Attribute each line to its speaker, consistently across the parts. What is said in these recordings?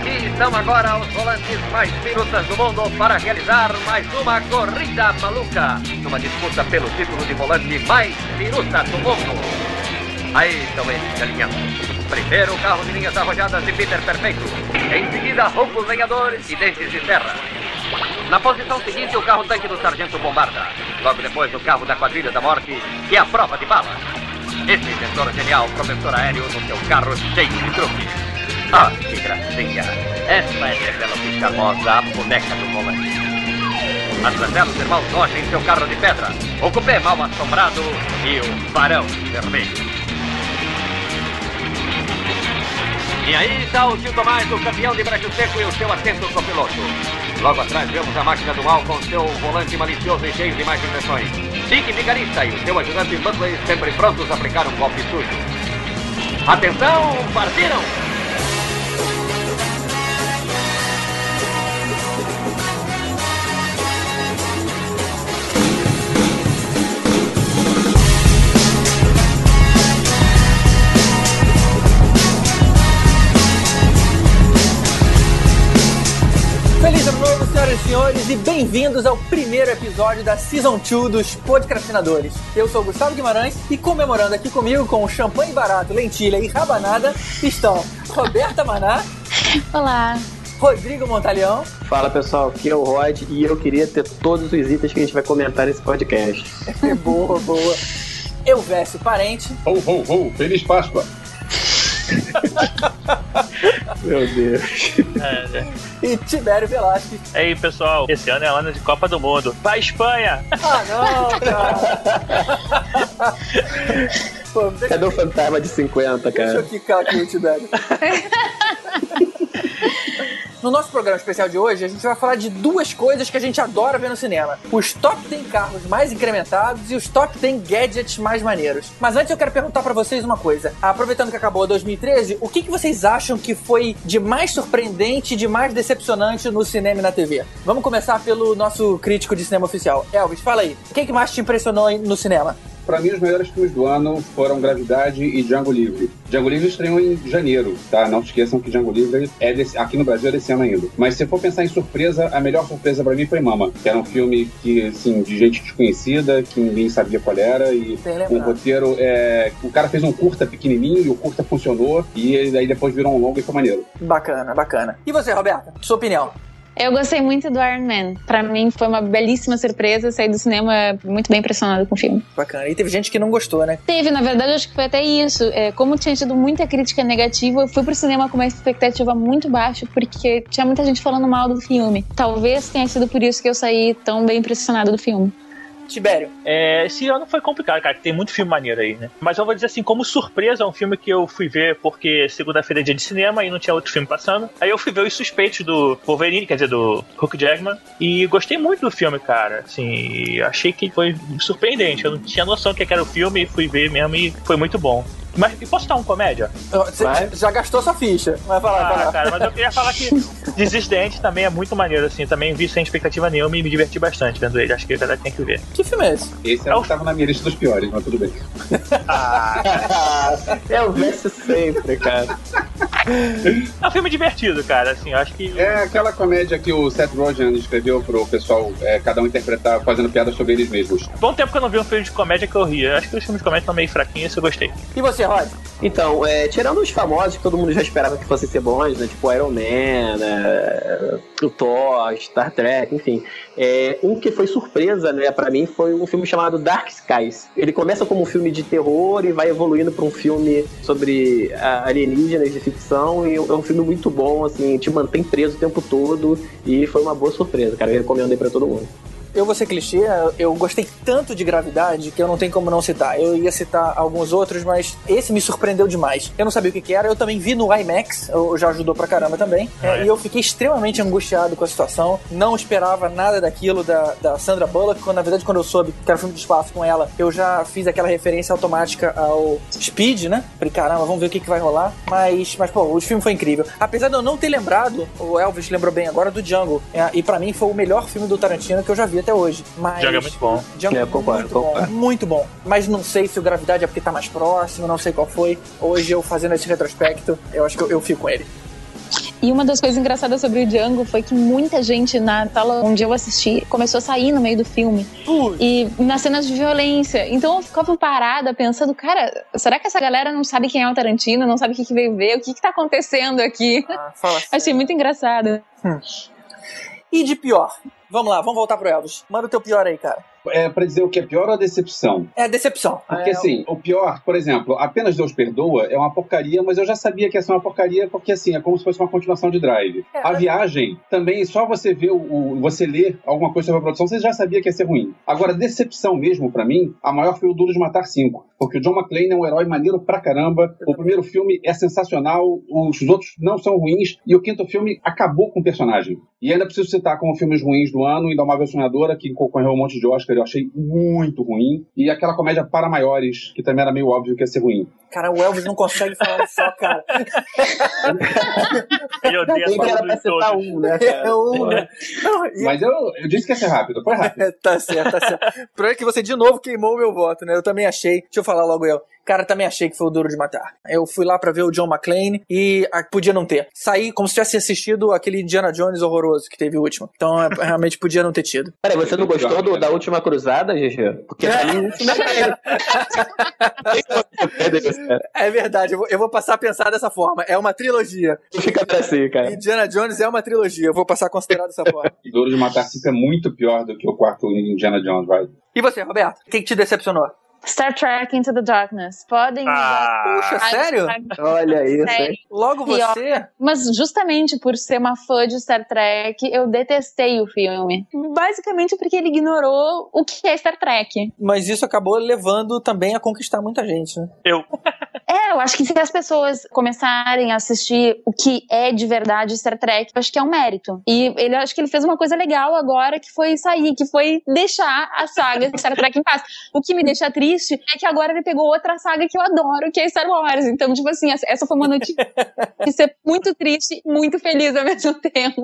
Speaker 1: Aqui estão agora os volantes mais pirutas do mundo para realizar mais uma corrida maluca. Numa disputa pelo título de volante mais piruta do mundo. Aí estão eles alinhando. Primeiro carro de linhas arrojadas de Peter Perfeito. Em seguida, roncos lenhadores e dentes de terra. Na posição seguinte, o carro tanque do Sargento Bombarda. Logo depois, o carro da Quadrilha da Morte, que é a prova de bala. Esse inventor genial, professor aéreo, no seu carro cheio de truques. Ah, que gracinha! Essa é Penelope Charmosa, a boneca do volante. Atrás os irmãos Rocha em seu carro de pedra. O cupê mal assombrado e o varão vermelho. E aí está o Tio Tomás, o campeão de brejo seco e o seu atento copiloto. Logo atrás vemos a máquina do mal com seu volante malicioso e cheio de mais invenções. Dick Vigarista e o seu ajudante Buckley sempre prontos a aplicar um golpe sujo. Atenção, partiram!
Speaker 2: Feliz ano novo, senhoras e senhores, e bem-vindos ao primeiro episódio da Season 2 dos Podcastinadores. Eu sou o Gustavo Guimarães e comemorando aqui comigo com champanhe barato, lentilha e rabanada estão Roberta Maná.
Speaker 3: Olá.
Speaker 2: Rodrigo Montalhão.
Speaker 4: Fala pessoal, aqui é o Rod e eu queria ter todos os itens que a gente vai comentar nesse podcast.
Speaker 2: boa, boa. Elvésio Parente.
Speaker 5: Ho, ho, ho, Feliz Páscoa.
Speaker 4: Meu Deus.
Speaker 6: É, né?
Speaker 2: E Tibério Velasquez.
Speaker 6: E aí, pessoal, esse ano é ano de Copa do Mundo. Vai, Espanha!
Speaker 2: Ah, não, cara. Pô, deixa,
Speaker 4: Cadê o fantasma de 50,
Speaker 2: deixa eu
Speaker 4: cara?
Speaker 2: quicar aqui o Tibério. No nosso programa especial de hoje, a gente vai falar de duas coisas que a gente adora ver no cinema: os top 10 carros mais incrementados e os top 10 gadgets mais maneiros. Mas antes eu quero perguntar pra vocês uma coisa. Aproveitando que acabou 2013, o que, que vocês acham que foi de mais surpreendente de mais decepcionante no cinema e na TV? Vamos começar pelo nosso crítico de cinema oficial. Elvis, fala aí. O que, que mais te impressionou no cinema?
Speaker 5: Pra mim, os melhores filmes do ano foram Gravidade e Django Livre. Django Livre estreou em janeiro, tá? Não se esqueçam que Django Livre é desse, aqui no Brasil é desse ano ainda. Mas se for pensar em surpresa, a melhor surpresa pra mim foi Mama, que era um filme que, assim, de gente desconhecida, que ninguém sabia qual era, e um roteiro. É... O cara fez um curta pequenininho e o curta funcionou, e ele daí depois virou um longo e foi maneiro.
Speaker 2: Bacana, bacana. E você, Roberta? Sua opinião?
Speaker 3: Eu gostei muito do Iron Man. Pra mim foi uma belíssima surpresa. Saí do cinema muito bem impressionado com o filme.
Speaker 2: Bacana. E teve gente que não gostou, né?
Speaker 3: Teve, na verdade, acho que foi até isso. É, como tinha tido muita crítica negativa, eu fui pro cinema com uma expectativa muito baixa, porque tinha muita gente falando mal do filme. Talvez tenha sido por isso que eu saí tão bem impressionado do filme.
Speaker 2: Tibério.
Speaker 6: É, esse ano foi complicado, cara. Tem muito filme maneiro aí, né? Mas eu vou dizer assim, como surpresa, é um filme que eu fui ver porque segunda-feira é dia de cinema e não tinha outro filme passando. Aí eu fui ver Os Suspeitos do Wolverine, quer dizer, do Hugh Jackman. E gostei muito do filme, cara. Assim, achei que foi surpreendente. Eu não tinha noção que era o filme e fui ver mesmo e foi muito bom. Mas e posso dar um comédia?
Speaker 2: Você
Speaker 4: Vai.
Speaker 2: já gastou sua ficha. Vai falar, vai
Speaker 6: Ah,
Speaker 2: lá.
Speaker 6: cara, mas eu queria falar que Desistente também é muito maneiro, assim. Também vi sem expectativa nenhuma e me diverti bastante vendo ele. Acho que a galera tem que ver.
Speaker 2: Que filme é esse?
Speaker 5: Esse era o que tava na minha lista dos piores, mas tudo bem.
Speaker 4: É o Messi sempre, cara.
Speaker 6: É um filme divertido, cara. Assim, acho que.
Speaker 5: É aquela comédia que o Seth Rogen escreveu pro pessoal, é, cada um interpretar, fazendo piadas sobre eles mesmos.
Speaker 6: Bom tempo que eu não vi um filme de comédia que eu ria. Acho que os filmes de comédia estão meio fraquinhos, isso eu gostei.
Speaker 2: E você, Rod?
Speaker 4: Então, é, tirando os famosos que todo mundo já esperava que fossem ser bons, né? Tipo Iron Man, né? o Thor, Star Trek, enfim. É, um que foi surpresa, né, pra mim, foi um filme chamado Dark Skies. Ele começa como um filme de terror e vai evoluindo pra um filme sobre ah, alienígenas de ficção. E é um filme muito bom, assim, te mantém preso o tempo todo. E foi uma boa surpresa, cara. Eu recomendo aí pra todo mundo.
Speaker 2: Eu vou ser clichê, eu gostei tanto de Gravidade que eu não tenho como não citar. Eu ia citar alguns outros, mas esse me surpreendeu demais. Eu não sabia o que, que era, eu também vi no IMAX, já ajudou pra caramba também.
Speaker 6: Ah,
Speaker 2: É,
Speaker 6: é?
Speaker 2: E eu fiquei extremamente angustiado com a situação. Não esperava nada daquilo da, da Sandra Bullock. Quando, na verdade, quando eu soube que era filme de espaço com ela, eu já fiz aquela referência automática ao Speed, né? Falei, caramba, vamos ver o que, que vai rolar. Mas, mas, pô, o filme foi incrível. Apesar de eu não ter lembrado, o Elvis lembrou bem agora do Django. É, e pra mim foi o melhor filme do Tarantino que eu já vi até hoje. Mas...
Speaker 6: Django é muito bom.
Speaker 2: Django
Speaker 4: É, concordo,
Speaker 2: muito bom,
Speaker 4: concordo.
Speaker 2: muito bom. Mas não sei se o Gravidade é porque tá mais próximo, não sei qual foi. Hoje eu fazendo esse retrospecto, eu acho que eu, eu fico com ele.
Speaker 3: E uma das coisas engraçadas sobre o Django foi que muita gente na sala onde eu assisti começou a sair no meio do filme. E nas cenas de violência. Então eu ficava parada pensando, cara, será que essa galera não sabe quem é o Tarantino? Não sabe o que, que veio ver? O que, que tá acontecendo aqui?
Speaker 2: Ah, fala sério.
Speaker 3: Achei muito engraçado.
Speaker 2: E de pior? Vamos lá, vamos voltar pro Elvis. Manda o teu pior aí, cara.
Speaker 5: É pra dizer o que é pior ou a decepção?
Speaker 2: É a decepção.
Speaker 5: Porque
Speaker 2: é,
Speaker 5: assim, o pior, por exemplo, apenas Deus perdoa é uma porcaria, mas eu já sabia que ia ser uma porcaria porque assim, é como se fosse uma continuação de Drive.
Speaker 2: É,
Speaker 5: a
Speaker 2: mas-
Speaker 5: viagem também, só você ver o, o- você ler alguma coisa sobre a produção, você já sabia que ia ser ruim. Agora, decepção mesmo pra mim, a maior foi o Duro de Matar 5, porque o John McClane é um herói maneiro pra caramba. O primeiro filme é sensacional, os outros não são ruins e o quinto filme acabou com o personagem. E ainda preciso citar como filmes ruins do ano, Indomável Sonhadora, que concorreu um monte de Oscar, eu achei muito ruim. E aquela comédia para maiores, que também era meio óbvio que ia ser ruim.
Speaker 2: Cara, o Elvis não consegue falar só, cara.
Speaker 6: Ele odeia
Speaker 4: Nem que era
Speaker 6: todos.
Speaker 4: um, né,
Speaker 2: É um, né? Não, e-
Speaker 5: Mas eu, eu disse que ia ser rápido, foi rápido.
Speaker 2: tá certo, tá certo. O problema é que você de novo queimou o meu voto, né? Eu também achei. Deixa eu falar logo eu. Cara, também achei que foi o Duro de Matar. Eu fui lá pra ver o John McClane e ah, podia não ter. Saí como se tivesse assistido aquele Indiana Jones horroroso que teve o último. Então, é, realmente podia não ter tido.
Speaker 4: Peraí, você não gostou do- da última cruzada, GG? Porque pra mim isso não é
Speaker 2: É verdade, eu vou, eu vou passar a pensar dessa forma. É uma trilogia.
Speaker 4: Fica assim, cara.
Speaker 2: Indiana Jones é uma trilogia. Eu vou passar a considerar dessa forma.
Speaker 5: Duro de Matar 5 é muito pior do que o quarto Indiana Jones, vai.
Speaker 2: E você, Roberto? O que, que te decepcionou?
Speaker 3: Star Trek Into the Darkness. Podem
Speaker 6: Ah,
Speaker 2: Puxa, sério?
Speaker 4: Olha isso,
Speaker 3: Sério.
Speaker 2: Logo você?
Speaker 3: Mas justamente por ser uma fã de Star Trek, eu detestei o filme. Basicamente porque ele ignorou o que é Star Trek.
Speaker 2: Mas isso acabou levando também a conquistar muita gente, né?
Speaker 6: eu.
Speaker 3: É, eu acho que se as pessoas começarem a assistir o que é de verdade Star Trek, eu acho que é um mérito. E ele acho que ele fez uma coisa legal agora que foi sair, que foi deixar a saga de Star Trek em paz. O que me deixa triste é que agora ele pegou outra saga que eu adoro, que é Star Wars. Então, tipo assim, essa- foi uma notícia de ser muito triste e muito feliz ao mesmo tempo.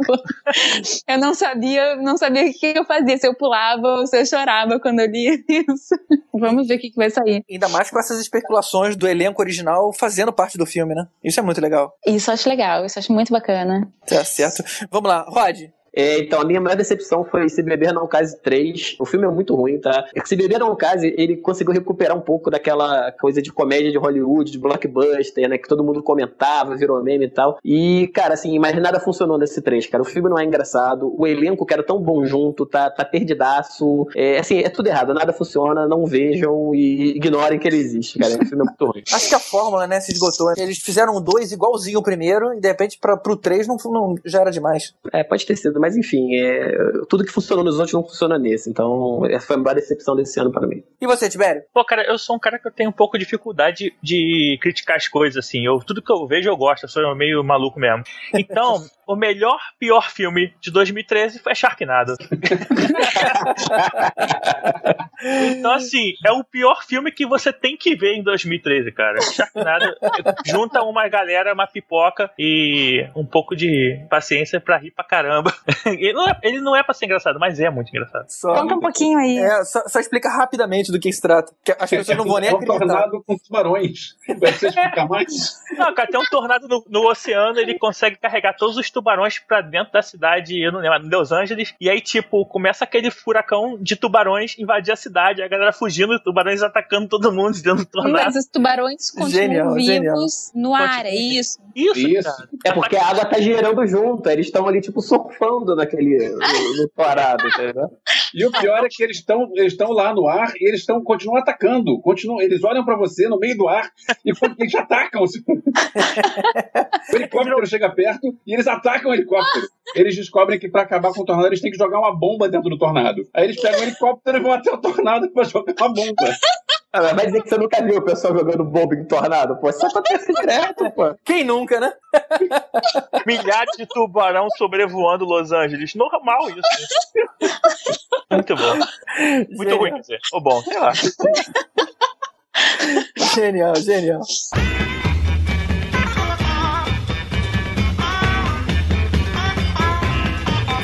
Speaker 3: Eu não sabia, não sabia o que eu fazia, se eu pulava ou se eu chorava quando eu li isso. Vamos ver o que, que vai sair.
Speaker 2: Ainda mais com essas especulações do elenco original fazendo parte do filme, né? Isso é muito legal.
Speaker 3: Isso eu acho legal, isso eu acho muito bacana.
Speaker 2: Tá certo. Vamos lá, Rod.
Speaker 4: É, então, a minha maior decepção foi Se Beber Não Case 3. O filme é muito ruim, tá? Se Beber Não Case, ele conseguiu recuperar um pouco daquela coisa de comédia de Hollywood, de blockbuster, né? Que todo mundo comentava, virou meme e tal. E, cara, assim, mas nada funcionou nesse 3, cara. O filme não é engraçado, o elenco que era tão bom junto, tá, tá perdidaço. É, assim, é tudo errado, nada funciona, não vejam e ignorem que ele existe, cara. O filme é muito ruim.
Speaker 2: Acho que a fórmula, né, se esgotou. Eles fizeram 2 igualzinho o primeiro e de repente pra, pro 3 não, não, já era demais.
Speaker 4: É, pode ter sido, mas enfim, é, tudo que funcionou nos outros não funciona nesse. Então, essa foi a maior decepção desse ano pra mim.
Speaker 2: E você, Tibério?
Speaker 6: Pô, cara, eu sou um cara que eu tenho um pouco de dificuldade de criticar as coisas, assim. Eu, tudo que eu vejo eu gosto, eu sou meio maluco mesmo. Então, o melhor, pior filme de 2013 foi Sharknado. então, assim, é o pior filme que você tem que ver em 2013, cara. Sharknado junta uma galera, uma pipoca e um pouco de paciência pra rir pra caramba. Ele não é, ele não é pra ser engraçado, mas é muito engraçado.
Speaker 2: Só,
Speaker 3: Conta um pouquinho aí.
Speaker 2: é, só, só explica rapidamente do que se trata. Que as pessoas não vão nem
Speaker 5: é um
Speaker 2: acreditar.
Speaker 5: tornado com tubarões. Vai você explicar mais?
Speaker 6: Não, cara, tem um tornado no, no oceano, ele consegue carregar todos os tubarões pra dentro da cidade, eu não lembro, Los Angeles, e aí, tipo, começa aquele furacão de tubarões invadir a cidade, a galera fugindo, tubarões atacando todo mundo dentro do tornado.
Speaker 3: Mas os tubarões continuam
Speaker 2: Genial,
Speaker 3: vivos
Speaker 2: genial.
Speaker 3: no ar, é isso?
Speaker 6: Isso,
Speaker 5: Isso.
Speaker 4: É porque a água tá girando junto, eles estão ali, tipo, surfando naquele. no, no parado, entendeu?
Speaker 5: E o pior é que eles estão eles estão lá no ar e eles estão continuam atacando. Continuam, eles olham pra você no meio do ar e eles atacam. o helicóptero chega perto e eles atacam o helicóptero. Eles descobrem que pra acabar com o tornado eles têm que jogar uma bomba dentro do tornado. Aí eles pegam o helicóptero e vão até o tornado pra jogar uma bomba.
Speaker 4: Ah, mas vai dizer que você nunca viu o pessoal jogando bomba em tornado? Pô, isso acontece direto, pô.
Speaker 2: Quem nunca, né?
Speaker 6: Milhares de tubarão sobrevoando Los Angeles. Normal isso. Muito bom. Muito
Speaker 2: Genial.
Speaker 6: ruim, quer dizer. Ou bom, sei lá.
Speaker 2: Genial, genial.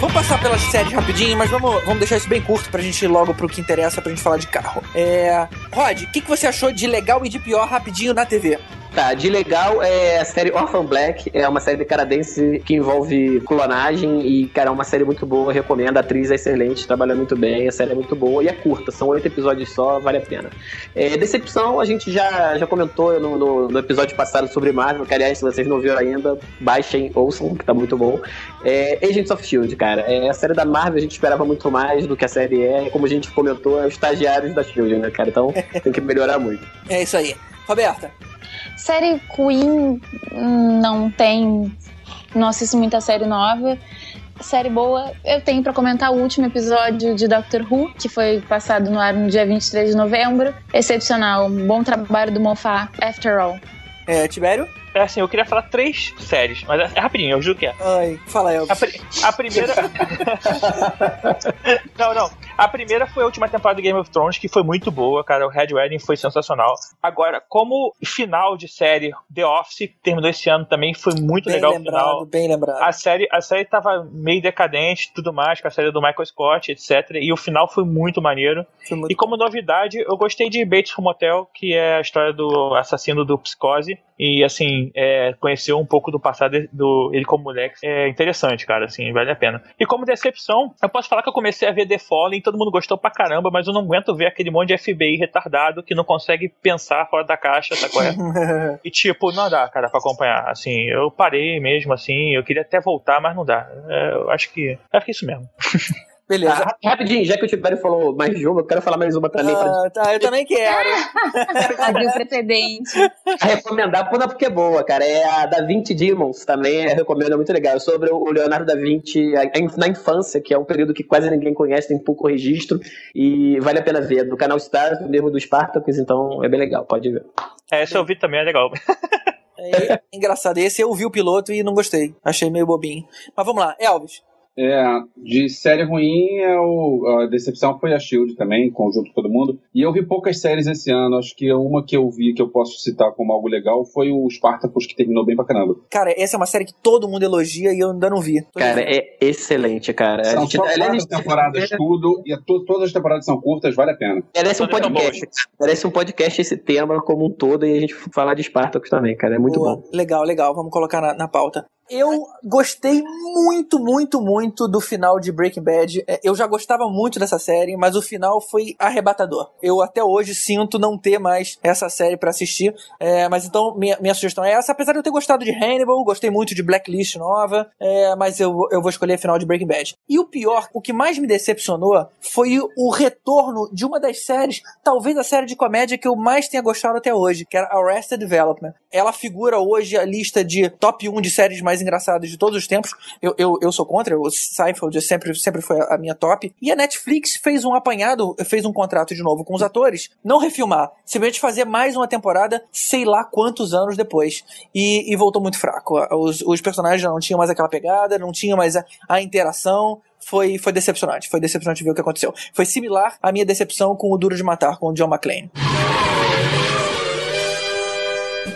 Speaker 2: Vamos passar pelas séries rapidinho, mas vamos, vamos deixar isso bem curto pra gente ir logo pro que interessa pra gente falar de carro. É. Rod, o que, que você achou de legal e de pior rapidinho na TV?
Speaker 4: Tá, de legal é a série Orphan Black, é uma série canadense que envolve clonagem e, cara, é uma série muito boa, recomendo, a atriz é excelente, trabalha muito bem, a série é muito boa e é curta, são oito episódios só, vale a pena. É, decepção, a gente já, já comentou no, no, no, episódio passado sobre Marvel, que aliás, se vocês não viram ainda, baixem, ouçam, que tá muito bom. É, Agents of S.H.I.E.L.D., cara, é, a série da Marvel a gente esperava muito mais do que a série é, como a gente comentou, é os estagiários da S.H.I.E.L.D., né, cara, então tem que melhorar muito.
Speaker 2: É isso aí. Roberta?
Speaker 3: Série Queen não tem. Não assisto muita série nova. Série boa, eu tenho para comentar o último episódio de Doctor Who, que foi passado no ar no dia 23 de novembro. Excepcional, bom trabalho do Moffat, After All.
Speaker 2: É, Tibério?
Speaker 6: É assim, eu queria falar três séries, mas é, é rapidinho, eu juro que é.
Speaker 2: Ai, fala, Elvis.
Speaker 6: A, pri a primeira. não, não. A primeira foi a última temporada do Game of Thrones, que foi muito boa, cara. O Red Wedding foi sensacional. Agora, como final de série, The Office terminou esse ano também, foi muito
Speaker 2: bem
Speaker 6: legal
Speaker 2: lembrado,
Speaker 6: o final.
Speaker 2: Bem lembrado.
Speaker 6: A série, a série tava meio decadente tudo mais, com a série do Michael Scott, etc. E o final foi muito maneiro.
Speaker 2: Foi muito
Speaker 6: E como novidade, eu gostei de Bates Motel, que é a história do assassino do Psicose. E assim, é, conhecer um pouco do passado do ele como moleque é interessante, cara, assim, vale a pena. E como decepção, eu posso falar que eu comecei a ver The Fallen, todo mundo gostou pra caramba, mas eu não aguento ver aquele monte de FBI retardado que não consegue pensar fora da caixa, tá correto? e tipo, não dá, cara, pra acompanhar. Assim, eu parei mesmo, assim, eu queria até voltar, mas não dá. É, eu acho que. Acho que é isso mesmo.
Speaker 2: Beleza.
Speaker 4: Ah, rapidinho, já que o Tibério falou mais de uma, eu quero falar mais uma também pra
Speaker 2: Ah, tá, eu também quero.
Speaker 3: Abriu precedente.
Speaker 4: recomendar, pô, não, porque é boa, cara. É a Da Vinci Demons, também eu recomendo, é muito legal. É sobre o Leonardo da Vinci a- a- na infância, que é um período que quase ninguém conhece, tem pouco registro, e vale a pena ver. É do canal Stars, mesmo do Spartacus, então é bem legal, pode ver.
Speaker 6: É, esse eu vi também, é legal.
Speaker 2: É, engraçado. Esse eu vi o piloto e não gostei. Achei meio bobinho. Mas vamos lá, Elvis.
Speaker 5: É, de série ruim, é o- a decepção foi a Shield também, em conjunto com todo mundo. E eu vi poucas séries esse ano. Acho que uma que eu vi que eu posso citar como algo legal foi o Spartacus, que terminou bem pra caramba.
Speaker 2: Cara, essa é uma série que todo mundo elogia e eu ainda não vi.
Speaker 4: Cara, é excelente, cara. A
Speaker 5: São
Speaker 4: gente-
Speaker 5: só quatro temporadas tudo, e a to- todas as temporadas são curtas, vale a pena.
Speaker 4: Merece um podcast. Merece um podcast esse tema como um todo e a gente falar de Spartacus também, cara. É muito
Speaker 2: Boa.
Speaker 4: bom.
Speaker 2: Legal, legal. Vamos colocar na, na pauta. Eu gostei muito, muito, muito do final de Breaking Bad. É, Eu já gostava muito dessa série, mas o final foi arrebatador. Eu até hoje sinto não ter mais essa série pra assistir. É, mas então, minha, minha sugestão é essa. Apesar de eu ter gostado de Hannibal, gostei muito de Blacklist nova, é, mas eu, eu vou escolher a final de Breaking Bad. E o pior, o que mais me decepcionou foi o retorno de uma das séries, talvez a série de comédia que eu mais tenha gostado até hoje, que era Arrested Development. Ela figura hoje a lista de top 1 de séries mais engraçadas de todos os tempos. Eu, eu, eu sou contra, o Seinfeld sempre, sempre foi a minha top. E a Netflix fez um apanhado, fez um contrato de novo com os atores, não refilmar, simplesmente fazer mais uma temporada, sei lá quantos anos depois. E, e voltou muito fraco. Os, os personagens já não tinham mais aquela pegada, não tinham mais a, a interação. Foi, foi decepcionante, foi decepcionante ver o que aconteceu. Foi similar à minha decepção com o Duro de Matar, com o John McClane.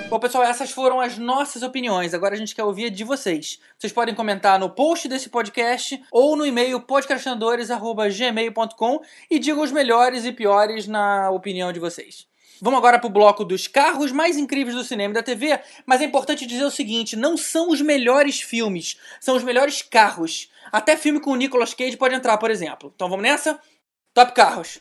Speaker 2: Bom, pessoal, essas foram as nossas opiniões. Agora a gente quer ouvir de vocês. Vocês podem comentar no post desse podcast ou no e-mail podcastinadores.gmail.com e digam os melhores e piores na opinião de vocês. Vamos agora pro bloco dos carros mais incríveis do cinema e da TV, mas é importante dizer o seguinte, não são os melhores filmes, são os melhores carros. Até filme com o Nicolas Cage pode entrar, por exemplo. Então vamos nessa? Top Carros.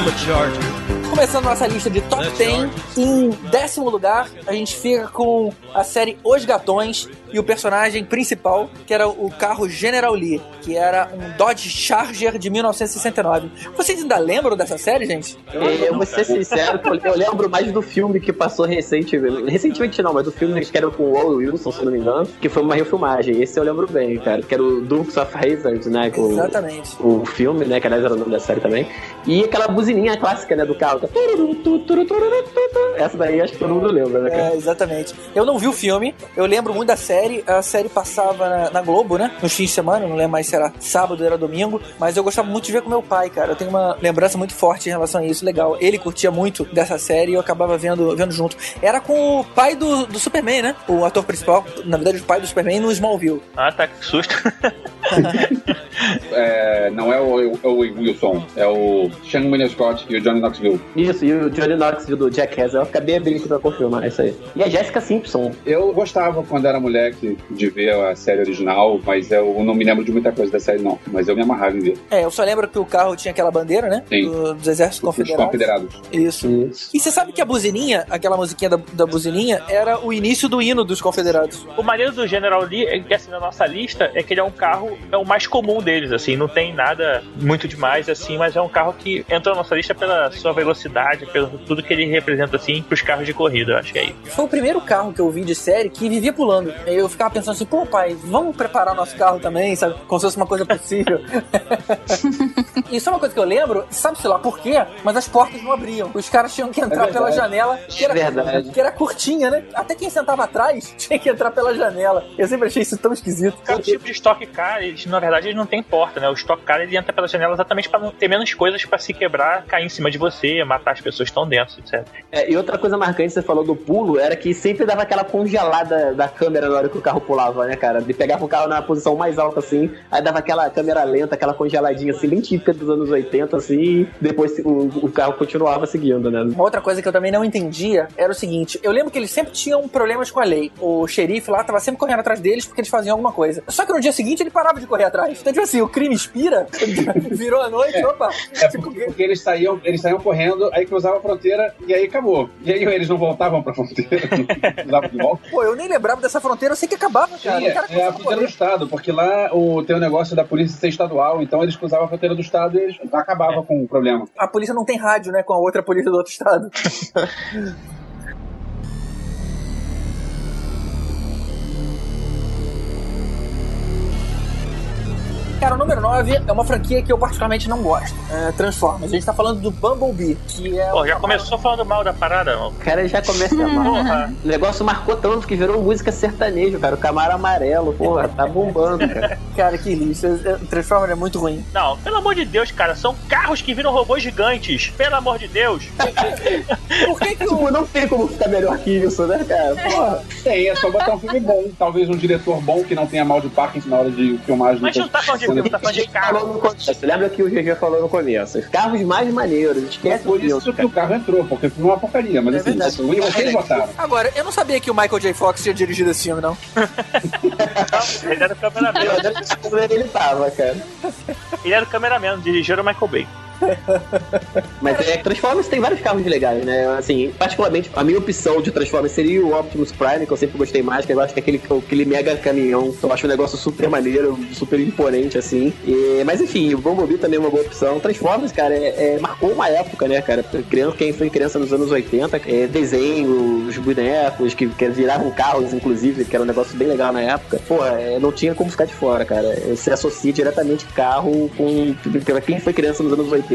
Speaker 7: I'm a Charger.
Speaker 2: Começando nossa lista de top 10, em décimo lugar, a gente fica com a série Os Gatões e o personagem principal, que era o carro General Lee, que era um Dodge Charger de 1969. Vocês ainda lembram dessa série, gente?
Speaker 4: Eu vou ser sincero, eu- lembro mais do filme que passou recentemente. Recentemente não, mas do filme que era com o Owen Wilson, se não me engano, que foi uma refilmagem. Esse eu lembro bem, cara. Que era o Dukes of Hazzard, né? com-
Speaker 2: Exatamente.
Speaker 4: o filme, né? Que aliás era o nome da série também. E aquela buzininha clássica, né, do carro. Tu. Essa daí acho que todo mundo lembra, né, cara?
Speaker 2: É, exatamente. Eu não vi o filme, eu lembro muito da série. A série passava na, na Globo, né? Nos fins de semana, não lembro mais se era sábado ou era domingo. Mas eu gostava muito de ver com meu pai, cara. Eu tenho uma lembrança muito forte em relação a isso, legal. Ele curtia muito dessa série e eu acabava vendo, vendo junto. Era com o pai do, do Superman, né? O ator principal, na verdade, o pai do Superman no Smallville.
Speaker 6: Ah, tá, que susto.
Speaker 5: é, não é o Owen Wilson, é o Sean William Scott e o Johnny Knoxville.
Speaker 4: Isso, e o Johnny Knoxville do Jackass. Eu acabei abrindo pra confirmar isso aí. E a Jessica Simpson.
Speaker 5: Eu gostava quando era moleque de ver a série original, mas eu não me lembro de muita coisa da série, não. Mas eu me amarrava em ver.
Speaker 2: É, eu só lembro que o carro tinha aquela bandeira, né?
Speaker 5: Sim.
Speaker 2: Do- dos exércitos
Speaker 5: Os
Speaker 2: confederados.
Speaker 5: confederados.
Speaker 2: Isso.
Speaker 4: Isso.
Speaker 2: E você sabe que a buzininha, aquela musiquinha da, da buzininha, era o início do hino dos confederados.
Speaker 6: O maneiro do General Lee, é que assim, na nossa lista, é que ele é um carro, é o mais comum deles, assim, não tem nada muito demais, assim, mas é um carro que entrou na nossa lista pela sua velocidade, pelo tudo que ele representa, assim, pros carros de corrida, eu acho que é isso.
Speaker 2: Foi o primeiro carro que eu vi de série que vivia pulando. Eu ficava pensando assim, pô, pai, vamos preparar nosso carro também, sabe? Como se fosse uma coisa possível. Isso é uma coisa que eu lembro, sabe-se lá por quê, mas as portas não abriam. Os caras tinham que entrar
Speaker 5: É
Speaker 2: pela janela, que era,
Speaker 4: verdade.
Speaker 2: que era curtinha, né? Até quem sentava atrás tinha que entrar pela janela. Eu sempre achei isso tão esquisito.
Speaker 6: Cada tipo de Stock Car, eles, na verdade, eles não tem porta, né? O Stock Car, ele entra pela janela exatamente pra não ter menos coisas pra se quebrar, cair em cima de você, matar as pessoas que estão dentro, etc.
Speaker 4: É, e outra coisa marcante, você falou do pulo, era que sempre dava aquela congelada da câmera na hora que o carro pulava, né, cara? De pegava o carro na posição mais alta, assim, aí dava aquela câmera lenta, aquela congeladinha, assim, bem típica dos anos 80, assim, e depois o, o carro continuava seguindo, né?
Speaker 2: Uma outra coisa que eu também não entendia era o seguinte: eu lembro que eles sempre tinham problemas com a lei. O xerife lá tava sempre correndo atrás deles porque eles faziam alguma coisa. Só que no dia seguinte ele parava de correr atrás. Então, tipo assim, o crime expira, virou a noite, opa.
Speaker 5: É
Speaker 2: Tipo,
Speaker 5: porque, porque eles, saíam, eles saíam correndo, aí cruzavam a fronteira e aí acabou. E aí eles não voltavam pra fronteira, não de volta.
Speaker 2: pô, eu nem lembrava dessa fronteira, eu sei que acabava, cara.
Speaker 5: Sim,
Speaker 2: cara
Speaker 5: é, é a fronteira do. Estado, porque lá o, tem o negócio da polícia ser estadual, então eles cruzavam a fronteira do Estado e eles acabavam com o problema.
Speaker 2: A polícia não tem rádio, né, com a outra polícia do outro estado. Cara, o número 9 é uma franquia que eu particularmente não gosto. É Transformers. A gente tá falando do Bumblebee, que é.
Speaker 6: Pô, já começou falando mal da parada, mano.
Speaker 4: O cara já começa.
Speaker 6: Porra.
Speaker 4: O negócio marcou tanto que virou música sertanejo, cara. O Camaro amarelo, porra, tá bombando, cara.
Speaker 2: Cara, que lixo. É- é- Transformers é muito ruim.
Speaker 6: Não, pelo amor de Deus, cara, são carros que viram robôs gigantes. Pelo amor de Deus.
Speaker 2: Por que que o.
Speaker 4: Tipo, não tem como ficar melhor que isso, né, cara? Porra.
Speaker 5: Tem, é só botar um filme bom. Talvez um diretor bom que não tenha mal de Parkinson na hora de filmagem.
Speaker 6: Mas não tá falando de filme, tá falando de carro.
Speaker 4: Você lembra que o GG falou no começo? Os carros mais maneiros, esquece
Speaker 5: por isso que
Speaker 4: cara.
Speaker 5: o carro entrou, porque foi uma porcaria. Mas
Speaker 2: É
Speaker 5: assim,
Speaker 2: verdade.
Speaker 5: vocês votaram.
Speaker 2: Agora, eu não sabia que o Michael J. Fox tinha dirigido esse filme, não.
Speaker 6: Ele era o cameraman.
Speaker 4: Ele tava, cara.
Speaker 6: Ele era o cameraman, dirigiu o Michael Bay.
Speaker 4: Mas é, Transformers tem vários carros legais, né? Assim, particularmente, a minha opção de Transformers seria o Optimus Prime, que eu sempre gostei mais, que eu acho que é aquele, aquele mega caminhão. Eu acho um negócio super maneiro, super imponente, assim. E- mas enfim, o Bumblebee também é uma boa opção. Transformers, cara, é, é- marcou uma época, né, cara? Criança, quem foi criança nos anos 80, é, desenho, os bonecos, que, que viravam carros, inclusive, que era um negócio bem legal na época. Pô, é, não tinha como ficar de fora, cara. Você associa diretamente carro com. Quem foi criança nos anos 80,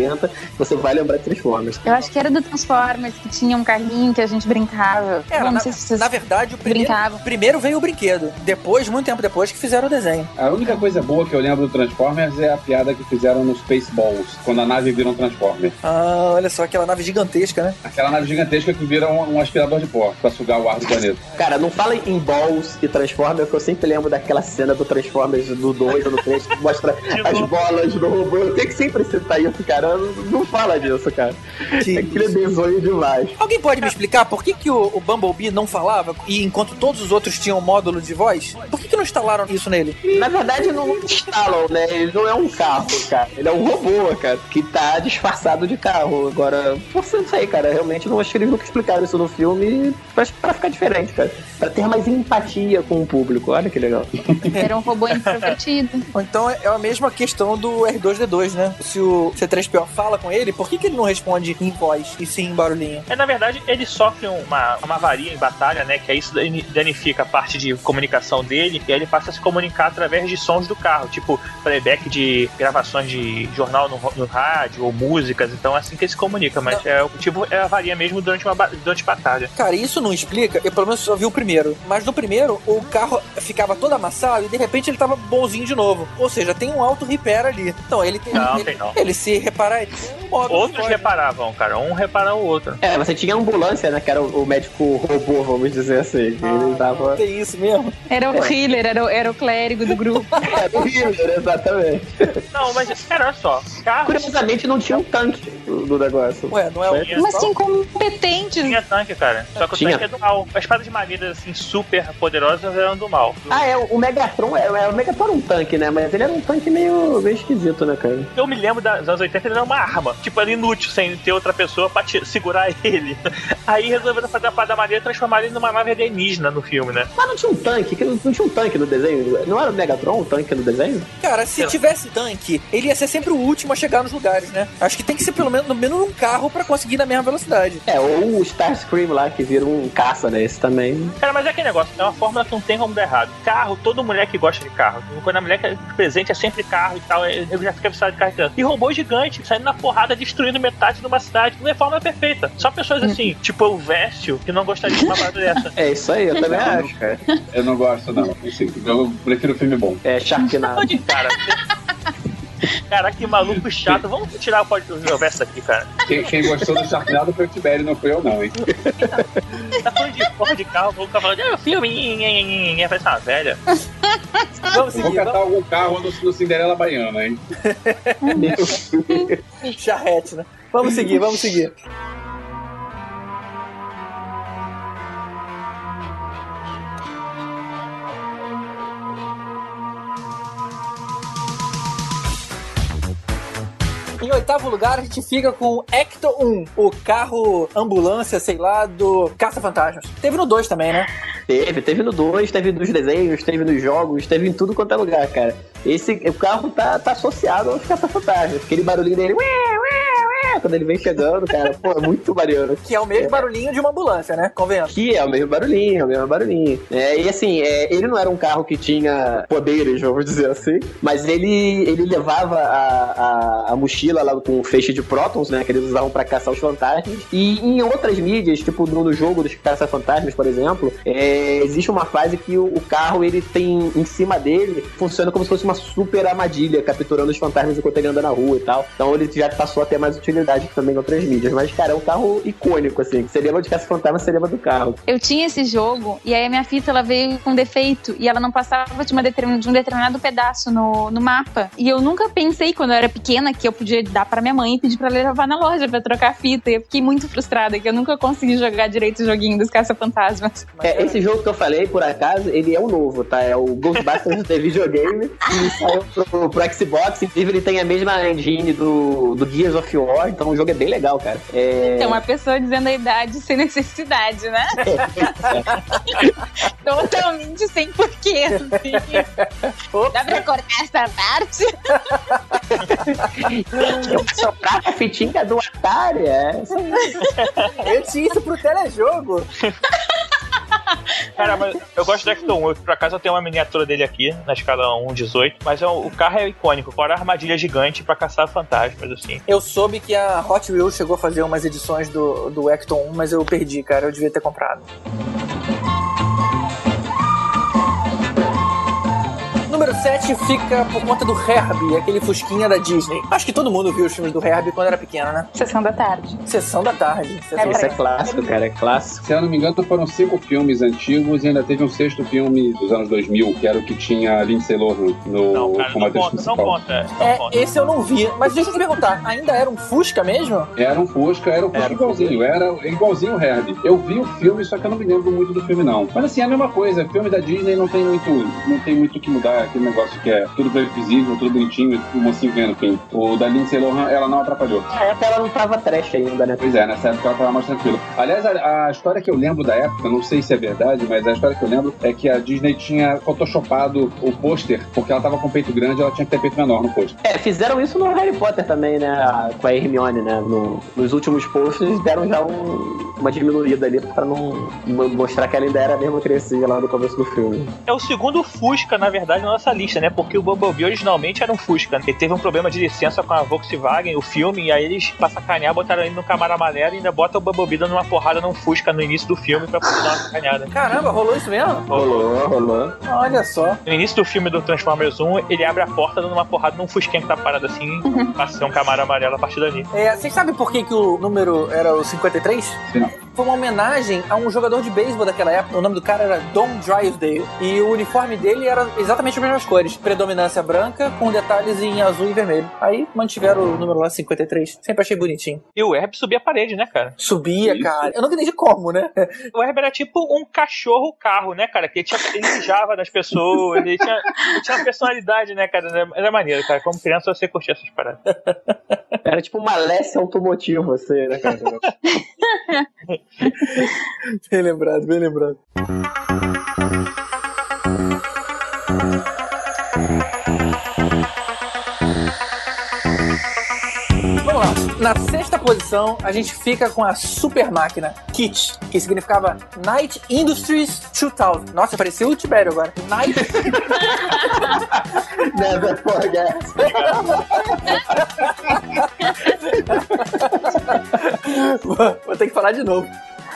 Speaker 4: você vai lembrar de Transformers.
Speaker 3: Eu acho que era do Transformers, que tinha um carrinho que a gente brincava.
Speaker 2: Era,
Speaker 3: Bom, não
Speaker 2: na,
Speaker 3: sei se vocês
Speaker 2: na verdade, o primeiro, primeiro veio o brinquedo. Depois, muito tempo depois, que fizeram o desenho.
Speaker 5: A única coisa boa que eu lembro do Transformers é a piada que fizeram no Spaceballs, quando a nave vira um Transformer.
Speaker 2: Ah, olha só, aquela nave gigantesca, né?
Speaker 5: Aquela nave gigantesca que vira um, um aspirador de pó pra sugar o ar do planeta.
Speaker 4: Cara, não fala em Balls e Transformers, que eu sempre lembro daquela cena do Transformers do 2 ou do 3, que mostra as bolas do robô. Eu tenho que sempre citar isso, cara. Não, não fala disso, cara.
Speaker 2: Que
Speaker 4: é bizonho demais.
Speaker 2: Alguém pode me explicar por que, que o, o Bumblebee não falava e enquanto todos os outros tinham módulo de voz? Por que, que não instalaram isso nele?
Speaker 4: Na verdade, não instalam, né? Ele não é um carro, cara. Ele é um robô, cara, que tá disfarçado de carro. Agora, você não sei, cara. Realmente não acho que eles nunca explicaram isso no filme pra, pra ficar diferente, cara. Pra ter mais empatia com o público. Olha que legal.
Speaker 3: Era um robô introvertido.
Speaker 2: Ou então é a mesma questão do R2D2, né? Se o C3PO fala com ele, por que, que ele não responde em voz e sim em barulhinho?
Speaker 6: É, na verdade, ele sofre uma, uma avaria em batalha, né? Que aí isso dani- danifica a parte de comunicação dele e aí ele passa a se comunicar através de sons do carro, tipo playback de gravações de jornal no, no rádio ou músicas. Então é assim que ele se comunica, mas é, o motivo é a avaria mesmo durante uma durante batalha.
Speaker 2: Cara, isso não explica, eu pelo menos só vi o primeiro. Mas no primeiro, o carro ficava todo amassado e de repente ele tava bonzinho de novo. Ou seja, tem um auto repair ali. Então ele tem.
Speaker 6: Não,
Speaker 2: ele,
Speaker 6: tem não.
Speaker 2: ele se repara reparar, ele tinha um móvel.
Speaker 6: Outros
Speaker 2: pode.
Speaker 6: reparavam, cara. Um repara o outro.
Speaker 4: É, você tinha a ambulância, né? Que era o o médico robô, vamos dizer assim. Que ele dava.
Speaker 2: Tem isso mesmo?
Speaker 3: Era o healer, era, o- era o clérigo do grupo.
Speaker 4: É, o healer, exatamente.
Speaker 6: Não, mas, cara, olha só. Carros
Speaker 4: Curiosamente, não tinha um tanque do, do negócio.
Speaker 2: Ué, não é o
Speaker 6: Tinha.
Speaker 3: Mas tinha incompetentes.
Speaker 6: tinha tanque, cara. Só que o
Speaker 4: Tinha.
Speaker 6: tanque é do mal. As espadas maneiras, assim, super poderosas eram do mal.
Speaker 4: Ah, é, o Megatron, é, é, o Megatron era um tanque, né? Mas ele era um tanque meio, meio esquisito, né, cara?
Speaker 6: Eu me lembro das anos 80, ele era uma arma. Tipo, era inútil, sem ter outra pessoa pra te- segurar ele. Aí resolveram fazer a parada maneira e transformar ele numa nave alienígena no filme, né?
Speaker 4: Mas não tinha um tanque, que não não tinha um tanque no desenho? Não era o Megatron o tanque no desenho?
Speaker 2: Cara, se tivesse tanque, ele ia ser sempre o último a chegar nos lugares, né? Acho que tem que ser pelo menos no menos um carro pra conseguir na mesma velocidade.
Speaker 4: É, ou o Starscream lá, que vira um caça, né? Esse também.
Speaker 6: Cara, mas é aquele negócio, é uma fórmula que não tem como dar errado. Carro, todo mulher que gosta de carro. Quando a mulher quer presente é sempre carro e tal, eu já fica viciado de carro. e. E robô gigante, saindo na porrada, destruindo metade de uma cidade. Não é fórmula perfeita. Só pessoas assim, tipo o Vécio, que não gostariam de uma parada dessa.
Speaker 4: É isso aí, eu também acho, cara.
Speaker 5: Eu não gosto, não. Assim, eu prefiro filme bom.
Speaker 4: É Sharknado.
Speaker 6: Cara? Cara, que maluco chato. Vamos tirar o podcast do verso aqui, cara.
Speaker 5: Quem, quem gostou do Sharknado foi o Tibério, não foi eu, não, hein?
Speaker 6: Tá falando de porra de carro, vou ficar falando, é filme, nhe, nhe, nhe, parece uma velha.
Speaker 2: Vamos
Speaker 5: Eu vou
Speaker 2: seguir,
Speaker 5: catar
Speaker 2: vamos.
Speaker 5: algum carro no, no Cinderela Baiana, hein?
Speaker 2: Charrete, né? Vamos seguir, vamos seguir. Em oitavo lugar, a gente fica com Ecto 1, o carro ambulância, sei lá, do Caça-Fantasmas. Teve no 2 também, né?
Speaker 4: Teve, teve no 2, teve nos desenhos, teve nos jogos, teve em tudo quanto é lugar, cara. Esse o carro tá, tá associado aos caça-fantasmas. Aquele barulhinho dele, ué, ué, ué, quando ele vem chegando, cara, pô, é muito variando.
Speaker 2: Que é o mesmo barulhinho de uma ambulância, né? Convenhamos.
Speaker 4: Que é o mesmo barulhinho, é o mesmo barulhinho. É, e assim, é, ele não era um carro que tinha poderes, vamos dizer assim, mas ele, ele levava a, a, a mochila lá com um feixe de prótons, né, que eles usavam pra caçar os fantasmas. E em outras mídias, tipo no, no jogo dos caça-fantasmas, por exemplo, é, existe uma fase que o, o carro, ele tem em cima dele, funciona como se fosse uma super armadilha, capturando os fantasmas enquanto ele anda na rua e tal. Então ele já passou a ter mais utilidade também em outras mídias. Mas, cara, é um carro icônico, assim. Você lembra de caça-fantasma, você lembra do carro.
Speaker 3: Eu tinha esse jogo e aí a minha fita ela veio com defeito e ela não passava de, uma determin- de um determinado pedaço no, no mapa. E eu nunca pensei quando eu era pequena que eu podia dar pra minha mãe e pedir pra ela levar na loja pra trocar a fita. E eu fiquei muito frustrada que eu nunca consegui jogar direito o joguinho dos caça-fantasmas.
Speaker 4: É, esse jogo que eu falei, por acaso, ele é o novo, tá? É o Ghostbusters de videogame. Ele saiu pro, pro Xbox, inclusive ele tem a mesma engine do, do Gears of War, então o jogo é bem legal, cara. É,
Speaker 3: Tem uma pessoa dizendo a idade sem necessidade, né? Totalmente sem porquê. Assim. Dá pra cortar essa parte?
Speaker 4: eu soprar a fitinha do Atari, é.
Speaker 2: Eu tinha isso pro telejogo.
Speaker 6: Cara, mas eu gosto do Ecto 1. Eu, por acaso eu tenho uma miniatura dele aqui, na escala 1.18. Mas é um- o carro é icônico. Fora a armadilha gigante pra caçar fantasmas, assim.
Speaker 2: Eu soube que a Hot Wheels chegou a fazer umas edições do, do Ecton 1, mas eu perdi, cara. Eu devia ter comprado. Número 7 fica por conta do Herbie, aquele fusquinha da Disney. Acho que todo mundo viu os filmes do Herbie quando era pequeno, né?
Speaker 3: Sessão da tarde.
Speaker 2: Sessão da tarde. Sessão
Speaker 4: Esse é clássico, cara, é clássico.
Speaker 5: Se eu não me engano, foram cinco filmes antigos e ainda teve um sexto filme dos anos 2000, que era o que tinha Lindsay Lohan no,
Speaker 6: Não, cara, não conta, não
Speaker 5: principal.
Speaker 6: conta. Não
Speaker 2: É,
Speaker 6: conta.
Speaker 2: esse eu não vi. Mas deixa eu te perguntar, ainda era um Fusca mesmo?
Speaker 5: Era um Fusca, era um Fusca
Speaker 4: Era.
Speaker 5: igualzinho, era igualzinho o Herbie. Eu vi o filme, só que eu não me lembro muito do filme, não. Mas assim, é a mesma coisa, filme da Disney não tem muito, não tem muito o que mudar, aquele negócio que é tudo previsível, tudo bonitinho, o mocinho ganhando no fim. O da Lindsay Lohan, ela não atrapalhou.
Speaker 4: Na época ela não tava trash ainda, né?
Speaker 5: Pois é, nessa época ela tava mais tranquila. Aliás, a, a história que eu lembro da época, não sei se é verdade, mas a história que eu lembro é que a Disney tinha photoshopado o pôster, porque ela tava com peito grande, ela tinha que ter peito menor no pôster.
Speaker 4: É, fizeram isso no Harry Potter também, né? a- Com a Hermione, né? No- nos últimos posts deram já um- uma diminuída ali pra não mo- mostrar que ela ainda era a mesma crescida lá no começo do filme.
Speaker 6: É o segundo Fusca, na verdade, na nossa lista né? Porque o Bumblebee originalmente era um Fusca. Ele teve um problema de licença com a Volkswagen, o filme, e aí eles, pra sacanear, botaram ele no Camaro Amarelo e ainda bota o Bumblebee dando uma porrada num Fusca no início do filme pra poder dar uma sacaneada.
Speaker 2: Caramba, rolou isso mesmo?
Speaker 4: Rolou, rolou.
Speaker 2: Olha só.
Speaker 6: No início do filme do Transformers 1, ele abre a porta dando uma porrada num Fusquinha que tá parado assim, passa a ser um Camaro Amarelo a partir dali.
Speaker 2: É, vocês sabem por que, que o número era o 53?
Speaker 5: Não.
Speaker 2: Foi uma homenagem a um jogador de beisebol daquela época. O nome do cara era Don Drysdale. E o uniforme dele era exatamente as mesmas cores. Predominância branca com detalhes em azul e vermelho. Aí mantiveram o número lá 53. Sempre achei bonitinho.
Speaker 6: E o Herb subia a parede, né, cara?
Speaker 2: Subia,
Speaker 5: Isso.
Speaker 2: cara. Eu nunca entendi como, né?
Speaker 6: O Herb era tipo um cachorro-carro, né, cara? Que ele, tinha, ele mijava nas pessoas, ele tinha, ele tinha uma personalidade, né, cara? Era, era maneiro, cara. Como criança você curtia essas paradas.
Speaker 4: Era tipo uma Alessia automotivo, você, né, cara?
Speaker 2: Bem lembrado, bem lembrado. Vamos lá. Na sexta posição, a gente fica com a super máquina KIT, que significava Night Industries 2000. Nossa, parecia o Tibério agora. Night
Speaker 4: Never forget.
Speaker 2: Vou ter que falar de novo.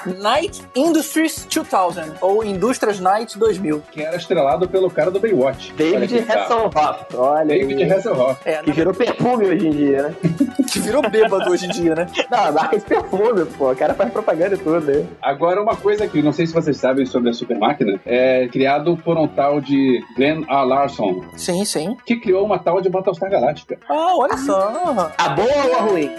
Speaker 2: Night Industries 2000, ou Indústrias Night 2000.
Speaker 5: Que era estrelado pelo cara do Baywatch.
Speaker 4: David. Hasselhoff. Olha
Speaker 5: David
Speaker 4: aí.
Speaker 5: Hasselhoff.
Speaker 2: É,
Speaker 4: Que virou perfume hoje em dia, né?
Speaker 2: que virou bêbado hoje em dia, né?
Speaker 4: Não, a marca de perfume, pô. O cara faz propaganda e tudo, né?
Speaker 5: Agora, uma coisa que não sei se vocês sabem sobre a Super Máquina, é criado por um tal de Glenn A. Larson,
Speaker 2: Sim, sim.
Speaker 5: que criou uma tal de Battlestar Galáctica.
Speaker 2: Ah, olha só.
Speaker 4: A boa ou a ruim?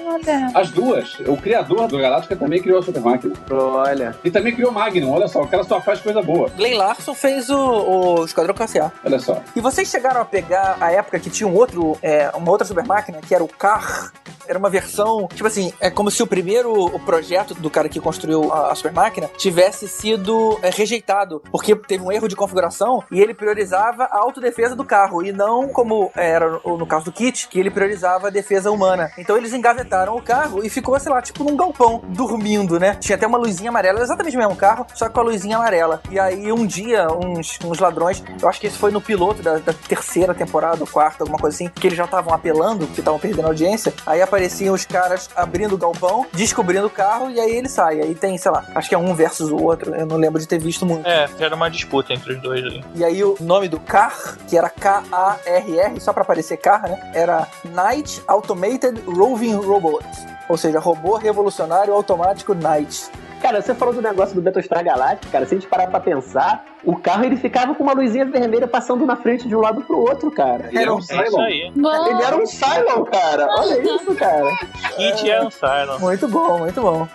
Speaker 5: As duas. O criador do Galáctica também criou a Super Máquina.
Speaker 4: Olha.
Speaker 5: E também criou o Magnum. Olha só, o cara só faz coisa boa.
Speaker 2: Glenn Larson fez o, o Esquadrão Classe A.
Speaker 5: Olha só.
Speaker 2: E vocês chegaram a pegar a época que tinha um outro, é, uma outra super máquina, que era o Car. Era uma versão, tipo assim, é como se o primeiro o projeto do cara que construiu a, a super máquina tivesse sido é, rejeitado, porque teve um erro de configuração e ele priorizava a autodefesa do carro e não como era no, no caso do kit, que ele priorizava a defesa humana. Então eles engavetaram o carro e ficou, sei lá, tipo num galpão, dormindo, né? Tinha até uma luzinha amarela, exatamente o mesmo carro, só que com a luzinha amarela. E aí um dia, uns, uns ladrões, eu acho que esse foi no piloto da, da terceira temporada, ou quarta, alguma coisa assim, que eles já estavam apelando, que estavam perdendo audiência. Aí apareciam os caras abrindo o galpão, descobrindo o carro, e aí ele sai. Aí tem, sei lá, acho que é um versus o outro, eu não lembro de ter visto muito.
Speaker 6: É, era uma disputa entre os dois ali.
Speaker 2: E aí o nome do CAR, que era K-A-R-R, só pra aparecer CAR, né? Era Night Automated Roving Robot. Ou seja, robô revolucionário automático Night.
Speaker 4: Cara, você falou do negócio do Battlestar Galactica, cara. Se a gente parar pra pensar, o carro ele ficava com uma luzinha vermelha passando na frente de um lado pro outro, cara.
Speaker 5: Ele era um
Speaker 6: É isso
Speaker 5: Cylon.
Speaker 6: aí.
Speaker 4: Ele era um Cylon, cara. Olha isso, cara.
Speaker 6: Kit é um Cylon.
Speaker 2: Muito bom, muito bom.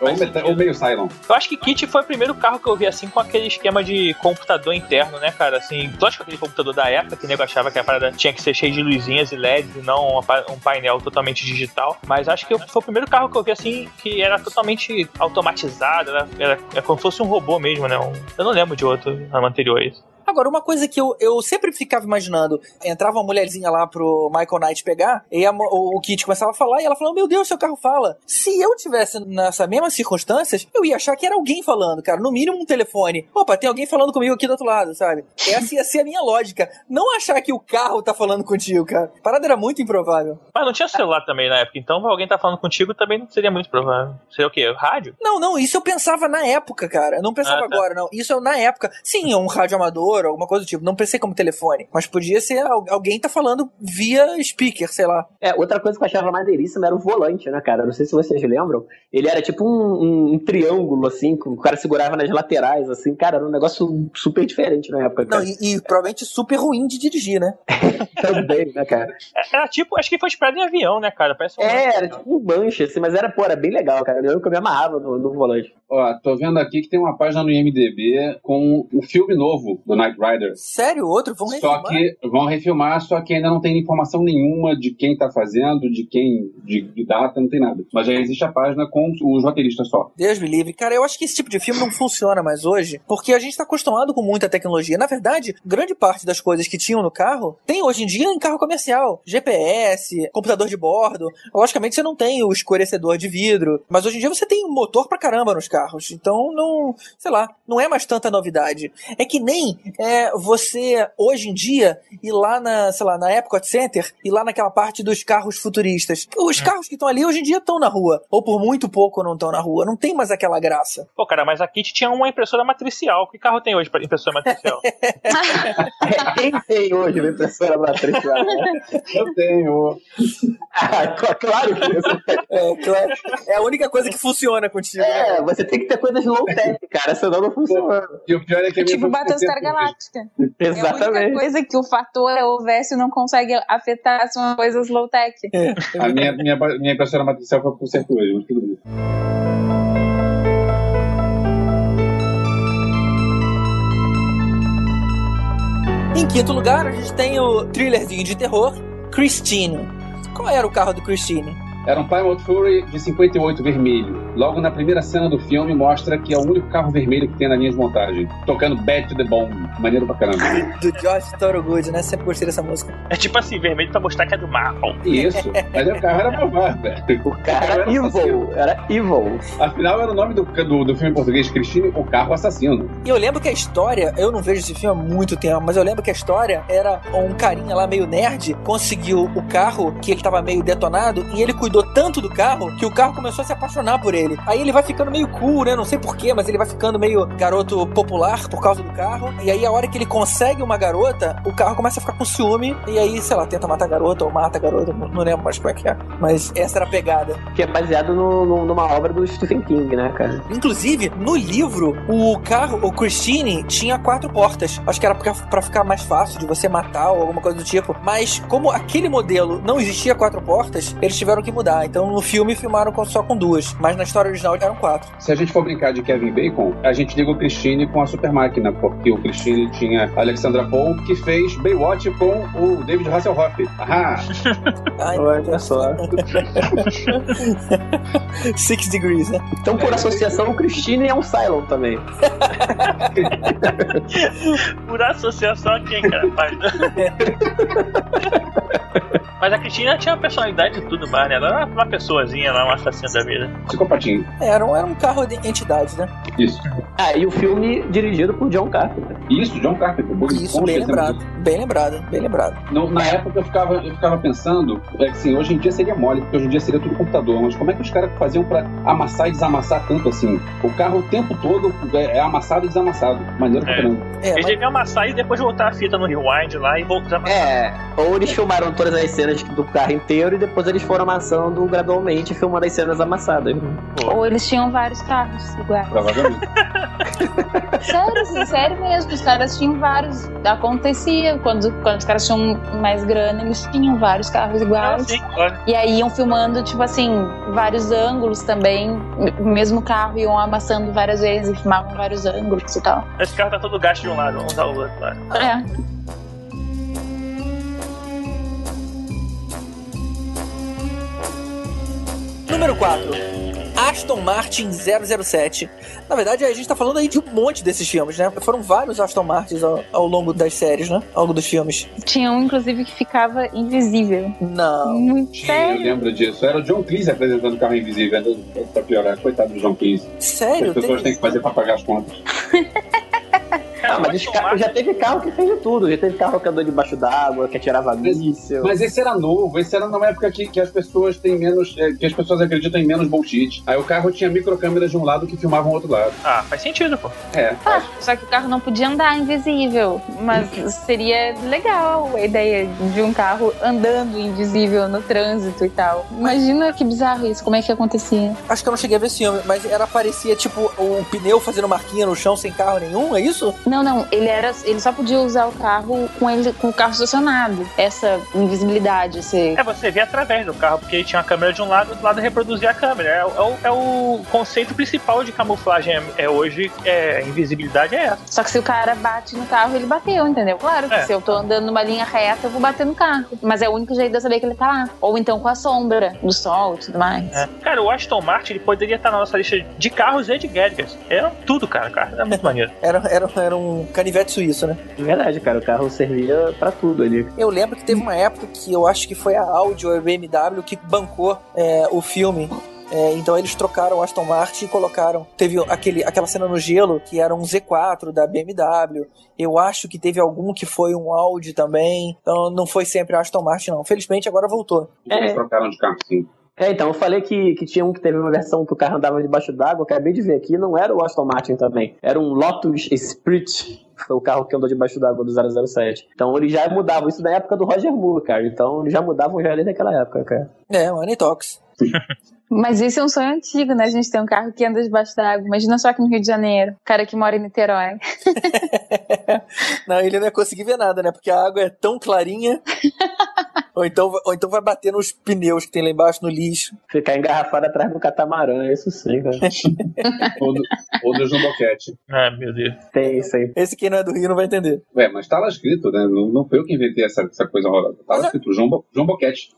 Speaker 5: Ou, meio Cylon.
Speaker 6: Eu acho que Kit foi o primeiro carro que eu vi assim com aquele esquema de computador interno, né, cara? Assim, lógico aquele computador da época que o nego achava que a parada tinha que ser cheia de luzinhas e LEDs e não um painel totalmente digital. Mas acho que foi o primeiro carro que eu vi assim que era totalmente automatizado, era, era, é como se fosse um robô mesmo, né? Um- eu não lembro de outro anteriores.
Speaker 2: Agora, uma coisa que eu, eu sempre ficava imaginando, entrava uma mulherzinha lá pro Michael Knight pegar, e a o, o Kit começava a falar, e ela falou, meu Deus, seu carro fala. Se eu tivesse nessas mesmas circunstâncias, eu ia achar que era alguém falando, cara. No mínimo um telefone. Opa, tem alguém falando comigo aqui do outro lado, sabe? Essa ia ser a minha lógica. Não achar que o carro tá falando contigo, cara. A parada era muito improvável.
Speaker 6: Mas não tinha celular também na época, então alguém tá falando contigo também não seria muito provável. Seria o quê? Rádio?
Speaker 2: Não, não, isso eu pensava na época, cara. Eu não pensava
Speaker 6: Ah, tá.
Speaker 2: agora, não. Isso eu na época. Sim, um rádio amador, alguma coisa do tipo. Não pensei como telefone. Mas podia ser al- alguém tá falando via speaker, sei lá.
Speaker 4: É, outra coisa que eu achava maneiríssima era o volante, né, cara? Não sei se vocês lembram. Ele era tipo um, um- um triângulo, assim, que o cara segurava nas laterais, assim. Cara, era um negócio super diferente na época,
Speaker 2: Não,
Speaker 4: cara.
Speaker 2: e, e provavelmente super ruim de dirigir, né?
Speaker 4: Também, né, cara?
Speaker 6: Era tipo, acho que foi inspirado em avião, né, cara? Parece um
Speaker 4: É, era tipo um manche, assim, mas era, pô, era bem legal, cara. Eu lembro que eu me amarrava no, no volante.
Speaker 5: Ó, tô vendo aqui que tem uma página no IMDB com o filme novo do Knight Rider.
Speaker 2: Sério, outro? Vão
Speaker 5: Só
Speaker 2: refilmar?
Speaker 5: que vão refilmar, só que ainda não tem informação nenhuma de quem tá fazendo, de quem, de, de data, não tem nada. Mas já existe a página com os roteiristas só.
Speaker 2: Deus me livre. Cara, eu acho que esse tipo de filme não funciona mais hoje, porque a gente tá acostumado com muita tecnologia. Na verdade, grande parte das coisas que tinham no carro tem hoje em dia em carro comercial. GPS, computador de bordo. Logicamente você não tem o escurecedor de vidro, mas hoje em dia você tem motor pra caramba nos carros. Então não, sei lá, não é mais tanta novidade. É que nem é você, hoje em dia, ir lá na, sei lá, na Epcot Center, e lá naquela parte dos carros futuristas. Os carros que estão ali hoje em dia estão na rua. Ou por muito pouco não estão na rua. Não tem mais aquela graça.
Speaker 6: Pô, cara, mas a Kit tinha uma impressora matricial. Que carro tem hoje pra impressora matricial?
Speaker 4: Quem tem hoje uma impressora matricial?
Speaker 5: Eu tenho.
Speaker 4: Ah, cl- claro que você
Speaker 2: É, claro. É a única coisa que funciona contigo. né?
Speaker 4: É, você tem que ter coisas low-tech, cara, senão não funciona.
Speaker 5: E o pior é que a minha
Speaker 3: tipo Battlestar
Speaker 5: 70
Speaker 3: Galáctica. É a única
Speaker 4: Exatamente.
Speaker 3: coisa que o fator Elvésio não consegue afetar são coisas low-tech.
Speaker 5: A minha, minha, minha impressora matricial foi por certo hoje, mas tudo bem.
Speaker 2: Em quinto lugar, a gente tem o thrillerzinho de terror, Christine. Qual era o carro do Christine?
Speaker 5: Era um Plymouth Fury de 58 vermelho. Logo na primeira cena do filme mostra que é o único carro vermelho que tem na linha de montagem. Tocando Bad to the Bone. Maneiro pra caramba.
Speaker 2: Do Josh Thorogood, né? Sempre gostei dessa música.
Speaker 6: É tipo assim, vermelho pra mostrar que é do mal.
Speaker 5: Isso. Mas o carro era malvado, velho.
Speaker 4: O cara era evil, era evil.
Speaker 5: Afinal, era o nome do, do, do filme em português, Christine, o carro assassino.
Speaker 2: E eu lembro que a história, eu não vejo esse filme há muito tempo, mas eu lembro que a história era um carinha lá meio nerd, conseguiu o carro que ele tava meio detonado e ele cuidou tanto do carro que o carro começou a se apaixonar por ele. Aí ele vai ficando meio cool, né? Não sei porquê, mas ele vai ficando meio garoto popular por causa do carro. E aí a hora que ele consegue uma garota, o carro começa a ficar com ciúme e aí, sei lá, tenta matar a garota ou mata a garota, não lembro mais como é que é. Mas essa era a pegada.
Speaker 4: Que é baseado no- no- numa obra do Stephen King, né, cara?
Speaker 2: Inclusive, no livro, o carro, o Christine, tinha quatro portas. Acho que era pra ficar mais fácil de você matar ou alguma coisa do tipo. Mas, como aquele modelo não existia quatro portas, eles tiveram que mudar. Então, no filme, filmaram só com duas. Mas na história original eram quatro.
Speaker 5: Se a gente for brincar de Kevin Bacon, a gente liga o Christine com a Super Máquina, porque o Christine tinha a Alexandra Paul, que fez Baywatch com o David Hasselhoff.
Speaker 2: Ai,
Speaker 4: Olha só.
Speaker 2: Six Degrees, né?
Speaker 4: Então, por associação, o Christine é um Cylon também.
Speaker 6: Por associação quem, cara? Mas a Cristina tinha personalidade e tudo mais, né? Ela era uma pessoazinha lá, uma assassina da vida.
Speaker 5: Psicopatinho.
Speaker 2: Era um, era um carro de entidade, né?
Speaker 5: Isso.
Speaker 4: Ah, e o filme dirigido por John Carpenter.
Speaker 5: Isso, John Carpenter. Bom,
Speaker 2: Isso,
Speaker 5: bom
Speaker 2: bem lembrado. Bem lembrado, bem lembrado.
Speaker 5: No- na época eu ficava, eu ficava pensando, é que assim, hoje em dia seria mole, porque hoje em dia seria tudo computador, mas como é que os caras faziam pra amassar e desamassar tanto assim? O carro o tempo todo é é amassado e desamassado. Maneiro pra
Speaker 6: É.
Speaker 5: caramba.
Speaker 2: É,
Speaker 6: Eles
Speaker 2: mas,
Speaker 6: deviam amassar e depois voltar a fita no rewind lá e voltar a
Speaker 4: É, ou eles filmaram todas as cenas do carro inteiro e depois eles foram amassando gradualmente, filmando as cenas amassadas.
Speaker 3: Ou eles tinham vários carros iguais.
Speaker 5: Provavelmente.
Speaker 3: Sério, assim, sério mesmo. Os caras tinham vários. Acontecia. Quando, quando os caras tinham mais grana, eles tinham vários carros
Speaker 6: Ah,
Speaker 3: iguais.
Speaker 6: sim, olha.
Speaker 3: E aí iam filmando, tipo assim, vários ângulos também. O mesmo carro iam amassando várias vezes e filmavam vários ângulos e tal.
Speaker 6: Esse carro tá todo gasto de um lado, vamos usar o outro lado.
Speaker 3: É.
Speaker 2: Número 4. Aston Martin 007. Na verdade, a gente tá falando aí de um monte desses filmes, né? Foram vários Aston Martins ao, ao longo das séries, né? Ao longo dos filmes.
Speaker 3: Tinha um, inclusive, que ficava invisível.
Speaker 2: Não.
Speaker 3: Muito
Speaker 5: Eu
Speaker 3: sério.
Speaker 5: lembro disso. Era o John Cleese apresentando o carro invisível, pra piorar. Coitado do John Cleese.
Speaker 2: Sério?
Speaker 5: As pessoas
Speaker 2: Tem-
Speaker 5: têm que fazer pra pagar as contas.
Speaker 4: Ah, mas esse carro, já teve carro que fez de tudo. Já teve carro que andou debaixo d'água, que atirava míssil.
Speaker 5: Mas esse era novo, esse era numa época que, que as pessoas têm menos. é, que as pessoas acreditam em menos bullshit. Aí o carro tinha microcâmeras de um lado que filmavam o outro lado.
Speaker 6: Ah, faz sentido, pô.
Speaker 5: É.
Speaker 3: Ah, só que o carro não podia andar invisível. Mas seria legal a ideia de um carro andando invisível no trânsito e tal. Imagina que bizarro isso, como é que acontecia.
Speaker 2: Acho que eu não cheguei a ver esse filme, mas era parecia tipo o pneu fazendo marquinha no chão sem carro nenhum, é isso?
Speaker 3: Não, não, ele era. Ele só podia usar o carro com ele com o carro estacionado. Essa invisibilidade, esse.
Speaker 6: É, você vê através do carro, porque ele tinha uma câmera de um lado e do lado reproduzia a câmera. É, o- é o, é o conceito principal de camuflagem é, é hoje, é, invisibilidade é essa.
Speaker 3: Só que se o cara bate no carro, ele bateu, entendeu? Claro que
Speaker 6: É.
Speaker 3: se eu tô andando numa linha reta, eu vou bater no carro. Mas é o único jeito de eu saber que ele tá lá. Ou então com a sombra do sol e tudo mais.
Speaker 6: É. Cara, o Aston Martin ele poderia estar na nossa lista de carros e de gadgets. É tudo, cara. cara é muito maneiro.
Speaker 2: Era, era, era um canivete suíço, né?
Speaker 4: De verdade, cara, o carro servia pra tudo ali.
Speaker 2: Eu lembro que teve uma época que eu acho que foi a Audi ou a BMW que bancou é, o filme É, então eles trocaram o Aston Martin e colocaram. Teve aquele, aquela cena no gelo que era um Z4 da BMW. Eu acho que teve algum que foi um Audi também. Então não foi sempre Aston Martin, não. Felizmente agora voltou.
Speaker 5: Então eles
Speaker 4: É.
Speaker 5: trocaram de carro, sim.
Speaker 4: É, então, eu falei que, que tinha um que teve uma versão que o carro andava debaixo d'água, acabei de ver aqui, não era o Aston Martin também, era um Lotus que foi o carro que andou debaixo d'água do 007. Então eles já mudavam isso da época do Roger Moore, cara, então já mudavam já desde aquela época, cara.
Speaker 2: É, Money Talks.
Speaker 3: Mas isso é um sonho antigo, né? A gente tem um carro que anda debaixo d'água. Imagina só aqui no Rio de Janeiro. O cara que mora em Niterói.
Speaker 2: Não, ele não ia conseguir ver nada, né? Porque a água é tão clarinha. ou, então, ou então vai bater nos pneus que tem lá embaixo no lixo.
Speaker 4: Ficar engarrafado atrás do catamarã, isso sim, cara.
Speaker 5: Ou do, ou do.
Speaker 6: Ah, meu Deus.
Speaker 4: Tem isso aí.
Speaker 2: Esse quem não é do Rio não vai entender.
Speaker 5: Ué, mas tá lá escrito, né? Não, não foi eu que inventei essa, essa coisa horrorosa. Tá lá escrito Jumbo, Jumbocat.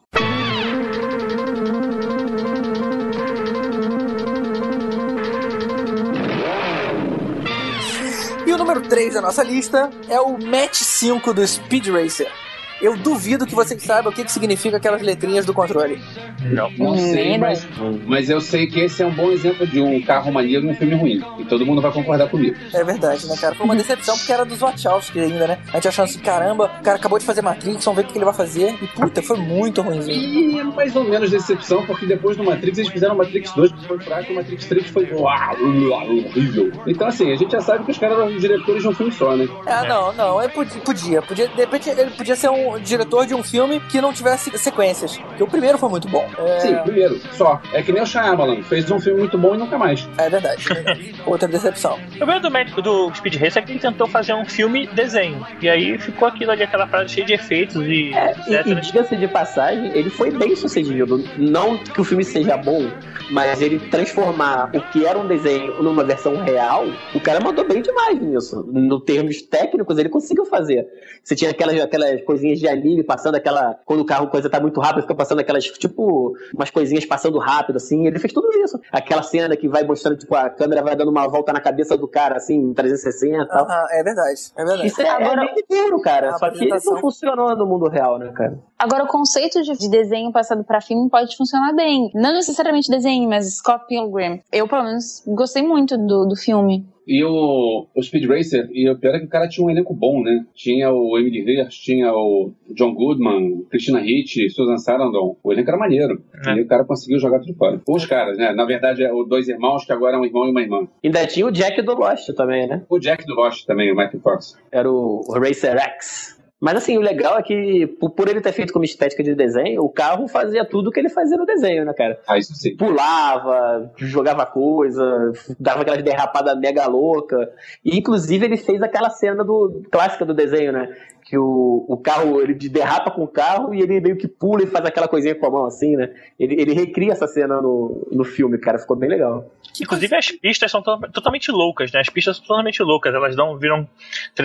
Speaker 2: Número 3 da nossa lista é o Match 5 do Speed Racer. Eu duvido que vocês saibam o que, que significa aquelas letrinhas do controle.
Speaker 6: Não.
Speaker 5: Não sei,
Speaker 3: Nem
Speaker 5: mas, mas eu sei que esse é um bom exemplo de um carro maneiro num filme ruim. E todo mundo vai concordar comigo.
Speaker 2: É verdade, né, cara? Foi uma decepção porque era dos Wachowski ainda, né? A gente achando assim, caramba, o cara acabou de fazer Matrix, vamos ver o que ele vai fazer. E puta, foi muito ruimzinho.
Speaker 5: E é mais ou menos decepção, porque depois do Matrix eles fizeram Matrix 2 que foi fraco, e o Matrix 3 foi uau, uau, horrível. Então assim, a gente já sabe que os caras eram os diretores de um filme só, né?
Speaker 2: Ah, não, não, é, podia, podia, podia. De repente ele podia ser um diretor de um filme que não tivesse sequências. Porque o primeiro foi muito bom. É,
Speaker 5: Sim, primeiro, só. É que nem o Shyamalan, fez um filme muito bom e nunca mais.
Speaker 2: é verdade. Outra decepção.
Speaker 6: O problema do, Mac- do Speed Racer é que ele tentou fazer um filme desenho. E aí ficou aquilo ali, aquela frase cheia de efeitos e
Speaker 4: É, e, e diga-se de passagem, ele foi bem sucedido. Não que o filme seja bom, mas ele transformar o que era um desenho numa versão real, o cara mandou bem demais nisso. No termos técnicos, ele conseguiu fazer. Você tinha aquelas, aquelas coisinhas de anime passando aquela. Quando o carro coisa tá muito rápido, fica passando aquelas, tipo, umas coisinhas passando rápido, assim. Ele fez tudo isso. Aquela cena que vai mostrando, tipo, a câmera vai dando uma volta na cabeça do cara, assim, em 360 e tal.
Speaker 2: Aham, é verdade. É verdade.
Speaker 4: Isso é,
Speaker 3: Agora-
Speaker 4: é bem duro, cara. Só que
Speaker 2: apresentação.
Speaker 4: não funcionou no mundo real, né, cara?
Speaker 3: Agora, o conceito de de desenho passado pra filme pode funcionar bem. Não necessariamente desenho, mas Scott Pilgrim. Eu, pelo menos, gostei muito do, do filme.
Speaker 5: E o, o Speed Racer, e o pior é que o cara tinha um elenco bom, né? Tinha o Emily Hirsch, tinha o John Goodman, Christina Ricci, Susan Sarandon. O elenco era maneiro.
Speaker 6: É.
Speaker 5: E o cara conseguiu jogar tudo fora. Os caras, né? Na verdade, é o dois irmãos que agora é um irmão e uma irmã.
Speaker 4: Ainda tinha o Jack do Lost também, né?
Speaker 5: O Jack do Lost também, o Michael Fox.
Speaker 4: Era o o Racer X. Mas assim, o legal é que, por, ele ter feito como estética de desenho, o carro fazia tudo que ele fazia no desenho, né, cara?
Speaker 5: Ah, isso sim.
Speaker 4: Pulava, jogava coisa, dava aquelas derrapadas mega louca. E inclusive ele fez aquela cena do clássica do desenho, né? Que o, o carro, ele derrapa com o carro e ele meio que pula e faz aquela coisinha com a mão assim, né? Ele, ele recria essa cena no, no filme, cara. Ficou bem legal.
Speaker 6: Inclusive as pistas são to- totalmente loucas, né? As pistas são totalmente loucas. Elas dão, viram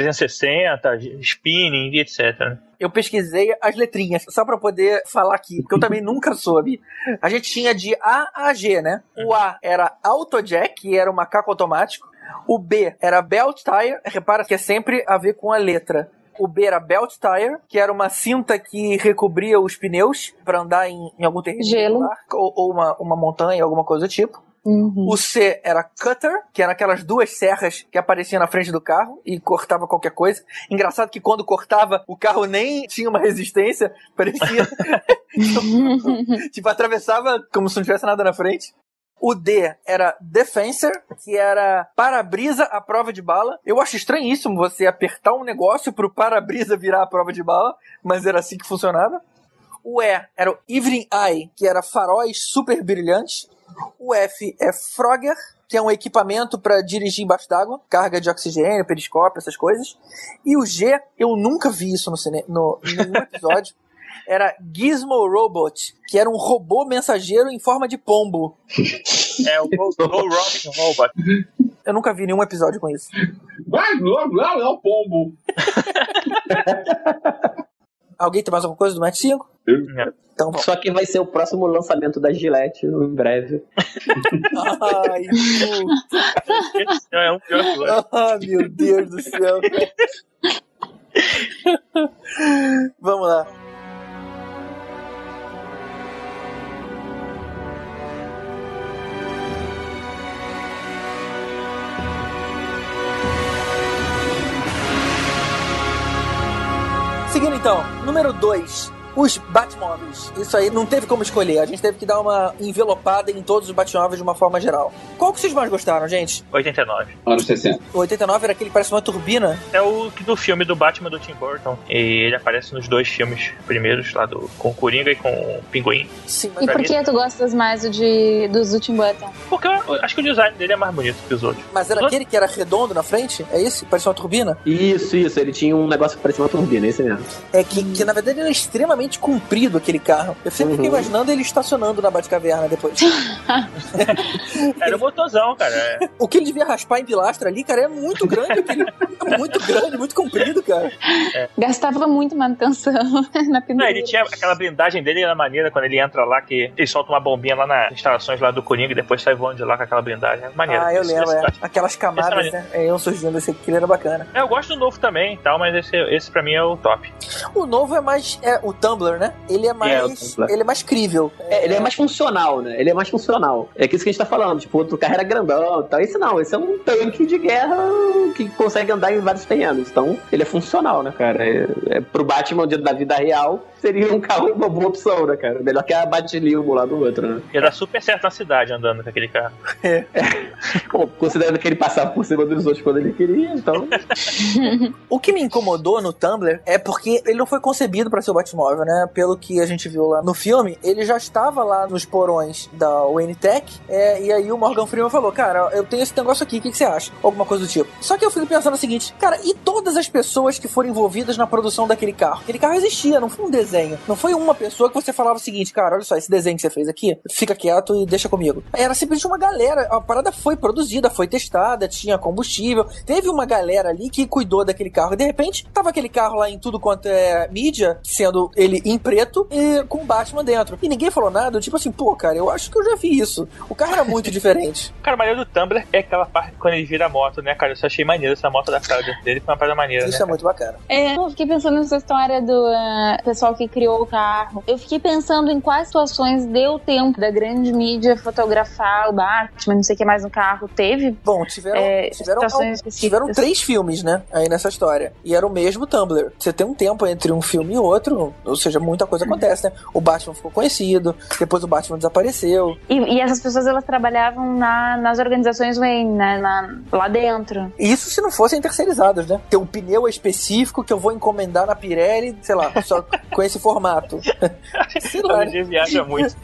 Speaker 6: 360, spinning e etc.
Speaker 2: Eu pesquisei as letrinhas só pra poder falar aqui, porque eu também nunca soube. A gente tinha de A a G, né? O A era Autojack, que era o macaco automático. O B era Belt Tire, repara que é sempre a ver com a letra. O B era Belt Tire, que era uma cinta que recobria os pneus pra andar em, em algum terreno
Speaker 3: Gelo.
Speaker 2: ou, ou uma, uma montanha, alguma coisa do tipo.
Speaker 3: Uhum.
Speaker 2: O C era cutter, que eram aquelas duas serras que apareciam na frente do carro e cortava qualquer coisa. Engraçado que quando cortava, o carro nem tinha uma resistência, parecia. tipo, atravessava como se não tivesse nada na frente. O D era Defensor, que era para-brisa à prova de bala. Eu acho estranhíssimo você apertar um negócio pro para-brisa virar a prova de bala, mas era assim que funcionava. O E era o Evening Eye, que era faróis super brilhantes. O F é Frogger, que é um equipamento para dirigir embaixo d'água, carga de oxigênio, periscópio, essas coisas. E o G, eu nunca vi isso no, cine... no em nenhum episódio. Era Gizmo Robot, que era um robô mensageiro em forma de pombo.
Speaker 6: É o Go, Go Robin Robot.
Speaker 2: Eu nunca vi nenhum episódio com isso.
Speaker 5: Vai, blá, blá, é o pombo.
Speaker 2: Alguém tem mais alguma coisa do Match 5?
Speaker 6: Não.
Speaker 2: Então.
Speaker 4: Só que vai ser o próximo lançamento da Gillette em breve.
Speaker 2: Ai.
Speaker 6: É um pior.
Speaker 2: Ah, meu Deus do céu. Vamos lá. Seguindo então, número 2. Os Batmóveis. Isso aí não teve como escolher. A gente teve que dar uma envelopada em todos os Batmóveis de uma forma geral. Qual que vocês mais gostaram, gente?
Speaker 6: 89.
Speaker 5: Anos 60.
Speaker 2: O 89 era aquele que parece uma turbina.
Speaker 6: É o que- do filme do Batman do Tim Burton. E ele aparece nos dois filmes primeiros, lá do, com o Coringa e com o Pinguim.
Speaker 2: Sim, mas
Speaker 3: E por
Speaker 6: mim-
Speaker 3: que tu gostas mais do, de, dos do Tim Burton?
Speaker 6: Porque eu, acho que o design dele é mais bonito que os outros.
Speaker 2: Mas era aquele que era redondo na frente? É esse? Parecia uma turbina?
Speaker 4: Isso, isso. Ele tinha um negócio que parecia uma turbina, esse mesmo.
Speaker 2: É que, que na verdade era extremamente comprido aquele carro. Eu sempre fiquei
Speaker 4: Uhum.
Speaker 2: imaginando ele estacionando na Batcaverna depois.
Speaker 6: Era o motorzão, cara. É.
Speaker 2: o que ele devia raspar em pilastra ali, cara, é muito grande. Aquele, é muito grande, muito comprido, cara.
Speaker 3: Gastava muito manutenção na
Speaker 6: Não,
Speaker 3: pintura.
Speaker 6: ele tinha aquela blindagem dele era maneira quando ele entra lá, que ele solta uma bombinha lá nas instalações lá do Coringa e depois sai voando de lá com aquela blindagem. É maneiro.
Speaker 2: Ah, eu
Speaker 6: Esse-
Speaker 2: lembro,
Speaker 6: esse
Speaker 2: é. Aquelas camadas,
Speaker 6: é
Speaker 2: né? É, iam surgindo, esse aqui era bacana.
Speaker 6: É, eu gosto do novo também e tal, mas esse, esse pra mim é o top.
Speaker 2: O novo é mais. É, o Tumblr, né? Ele é mais.
Speaker 4: É, o Tumblr.
Speaker 2: ele é mais crível.
Speaker 4: É, ele é mais funcional, né? Ele é mais funcional. É que isso que a gente tá falando. Tipo, outro carro era grandão e tal. Esse não, esse é um tanque de guerra que consegue andar em vários terrenos. Então, ele é funcional, né, cara? É, é, pro Batman da vida real, seria um carro uma boa opção, né, cara? Melhor que a Batilimo lá do outro, né?
Speaker 6: Ia dar super certo na cidade andando com aquele carro.
Speaker 4: Bom, considerando que ele passava por cima dos outros quando ele queria, então.
Speaker 2: O que me incomodou no Tumblr é porque ele não foi concebido pra ser o Batmóvel, né? Pelo que a gente viu lá no filme, ele já estava lá nos porões da Wayne Tech, é, e aí o Morgan Freeman falou, cara, eu tenho esse negócio aqui, o que, que você acha? Alguma coisa do tipo. Só que eu fico pensando o seguinte, cara, e todas as pessoas que foram envolvidas na produção daquele carro? Aquele carro existia, não foi um desenho. Não foi uma pessoa que você falava o seguinte, cara, olha só, esse desenho que você fez aqui, fica quieto e deixa comigo. Era simplesmente uma galera, a parada foi produzida, foi testada, tinha combustível, teve uma galera ali que cuidou daquele carro, e de repente, tava aquele carro lá em tudo quanto é mídia, sendo ele em preto e com o Batman dentro. E ninguém falou nada, tipo assim, pô, cara, eu acho que eu já vi isso. O carro era muito diferente.
Speaker 6: Cara, o maneiro do Tumblr é aquela parte quando ele vira a moto, né, cara? Eu só achei maneiro essa moto da cara dele, foi uma parada maneira,
Speaker 2: Isso
Speaker 6: né?
Speaker 2: é muito bacana.
Speaker 3: É, eu fiquei pensando nessa história do ah, pessoal que criou o carro. Eu fiquei pensando em quais situações deu tempo da grande mídia fotografar o Batman, não sei o que mais no carro. Teve
Speaker 2: Bom, tiveram,
Speaker 3: É,
Speaker 2: tiveram,
Speaker 3: situações
Speaker 2: tiveram três filmes, né? Aí nessa história. E era o mesmo Tumblr. Você tem um tempo entre um filme e outro, ou seja, muita coisa acontece, né? O Batman ficou conhecido, depois o Batman desapareceu.
Speaker 3: E, e essas pessoas elas trabalhavam na- nas organizações Wayne, né, na- lá dentro.
Speaker 2: E Isso se não fossem terceirizados, né? Ter um pneu específico que eu vou encomendar na Pirelli, sei lá, só com esse formato. sei lá, né?
Speaker 6: viaja muito.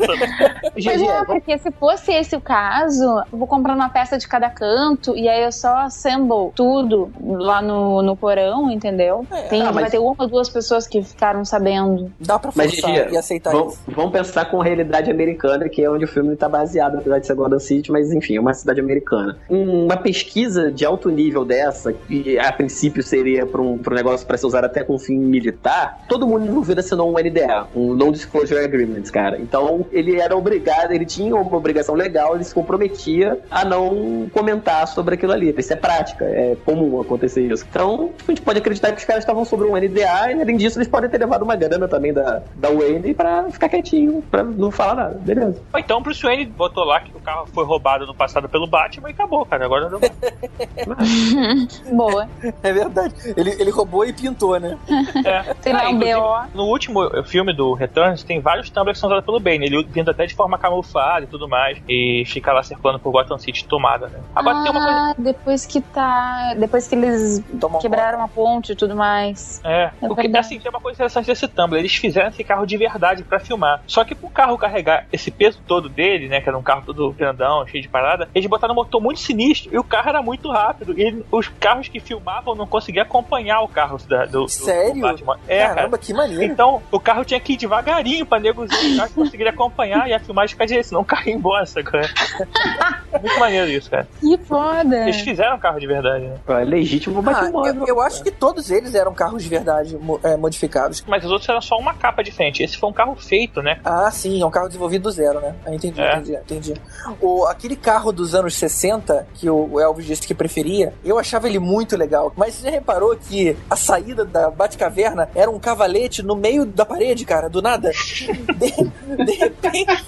Speaker 3: Pois é, porque se fosse esse o caso, eu vou comprar uma peça de cada canto e aí eu só assemble tudo lá no, no porão, entendeu?
Speaker 2: É,
Speaker 3: Tem,
Speaker 4: ah, mas-
Speaker 3: Vai ter uma ou duas pessoas que ficaram sabendo.
Speaker 2: Dá pra
Speaker 4: Mas,
Speaker 2: forçar
Speaker 4: Gigi,
Speaker 2: e aceitar
Speaker 4: vamos,
Speaker 2: isso.
Speaker 4: vamos pensar com a realidade americana, que é onde o filme está baseado, apesar de ser Gotham City, mas enfim, é uma cidade americana. Um- Uma pesquisa de alto nível dessa, que a princípio seria para um, pra um negócio para ser usado até com fim militar, todo mundo envolvido assinou um NDA, um Non-Disclosure Agreement, cara. Então ele era obrigado, ele tinha uma obrigação legal, ele se comprometia a não comentar sobre aquilo ali. Isso é prática, é comum acontecer isso. Então a gente pode acreditar que os caras estavam sobre um NDA e além disso eles podem ter levado uma grana também da, da Wayne pra ficar quietinho, pra não falar nada. Beleza.
Speaker 6: Ou então Bruce Wayne botou lá que o carro foi roubado no passado pelo Batman e acabou, cara. Agora não.
Speaker 3: Boa.
Speaker 2: É verdade. Ele, ele roubou e pintou, né?
Speaker 6: É.
Speaker 3: Tem lá
Speaker 6: Ah,
Speaker 3: um BO.
Speaker 6: No último filme do Returns, tem vários tumblers que são usados pelo Bane. Ele vindo até de forma camuflada e tudo mais. E fica lá circulando por Gotham City tomada, né? Agora tem uma coisa.
Speaker 3: Ah, depois que tá. Depois que eles
Speaker 2: Tomou
Speaker 3: quebraram a ponte e tudo mais.
Speaker 6: É,
Speaker 3: É
Speaker 6: porque
Speaker 3: verdade.
Speaker 6: assim, tem uma coisa interessante desse Tumblr. Eles fizeram esse carro de verdade pra filmar. Só que pro carro carregar esse peso todo dele, né? Que era um carro todo grandão, cheio de parada, eles botaram um motor muito sinistro e o carro era muito rápido. E os carros que filmavam não conseguiam acompanhar o carro da- do, do,
Speaker 2: Sério?
Speaker 6: do Batman. É, cara.
Speaker 2: Caramba, que maneiro.
Speaker 6: Então, o carro tinha que ir devagarinho pra negociar os carros conseguirem acompanhar e a filmagem ficar direito, senão o carro ia embora, sacou? Muito maneiro isso, cara.
Speaker 3: Que foda.
Speaker 6: Eles fizeram um carro de verdade, né?
Speaker 4: É legítimo
Speaker 2: Ah,
Speaker 4: Batmóvel.
Speaker 2: eu, eu acho que todos eles eram carros de verdade mo- é, modificados.
Speaker 6: Mas os outros eram só uma capa diferente. Esse foi um carro feito, né?
Speaker 2: Ah, sim, é um carro desenvolvido do zero, né? Ah, entendi,
Speaker 6: É.
Speaker 2: entendi, entendi. O, aquele carro dos anos 60, que o Elvis disse que preferia, eu achava ele muito legal. Mas você já reparou que a saída da Batcaverna era um cavalete no meio da parede, cara, do nada? De, de repente.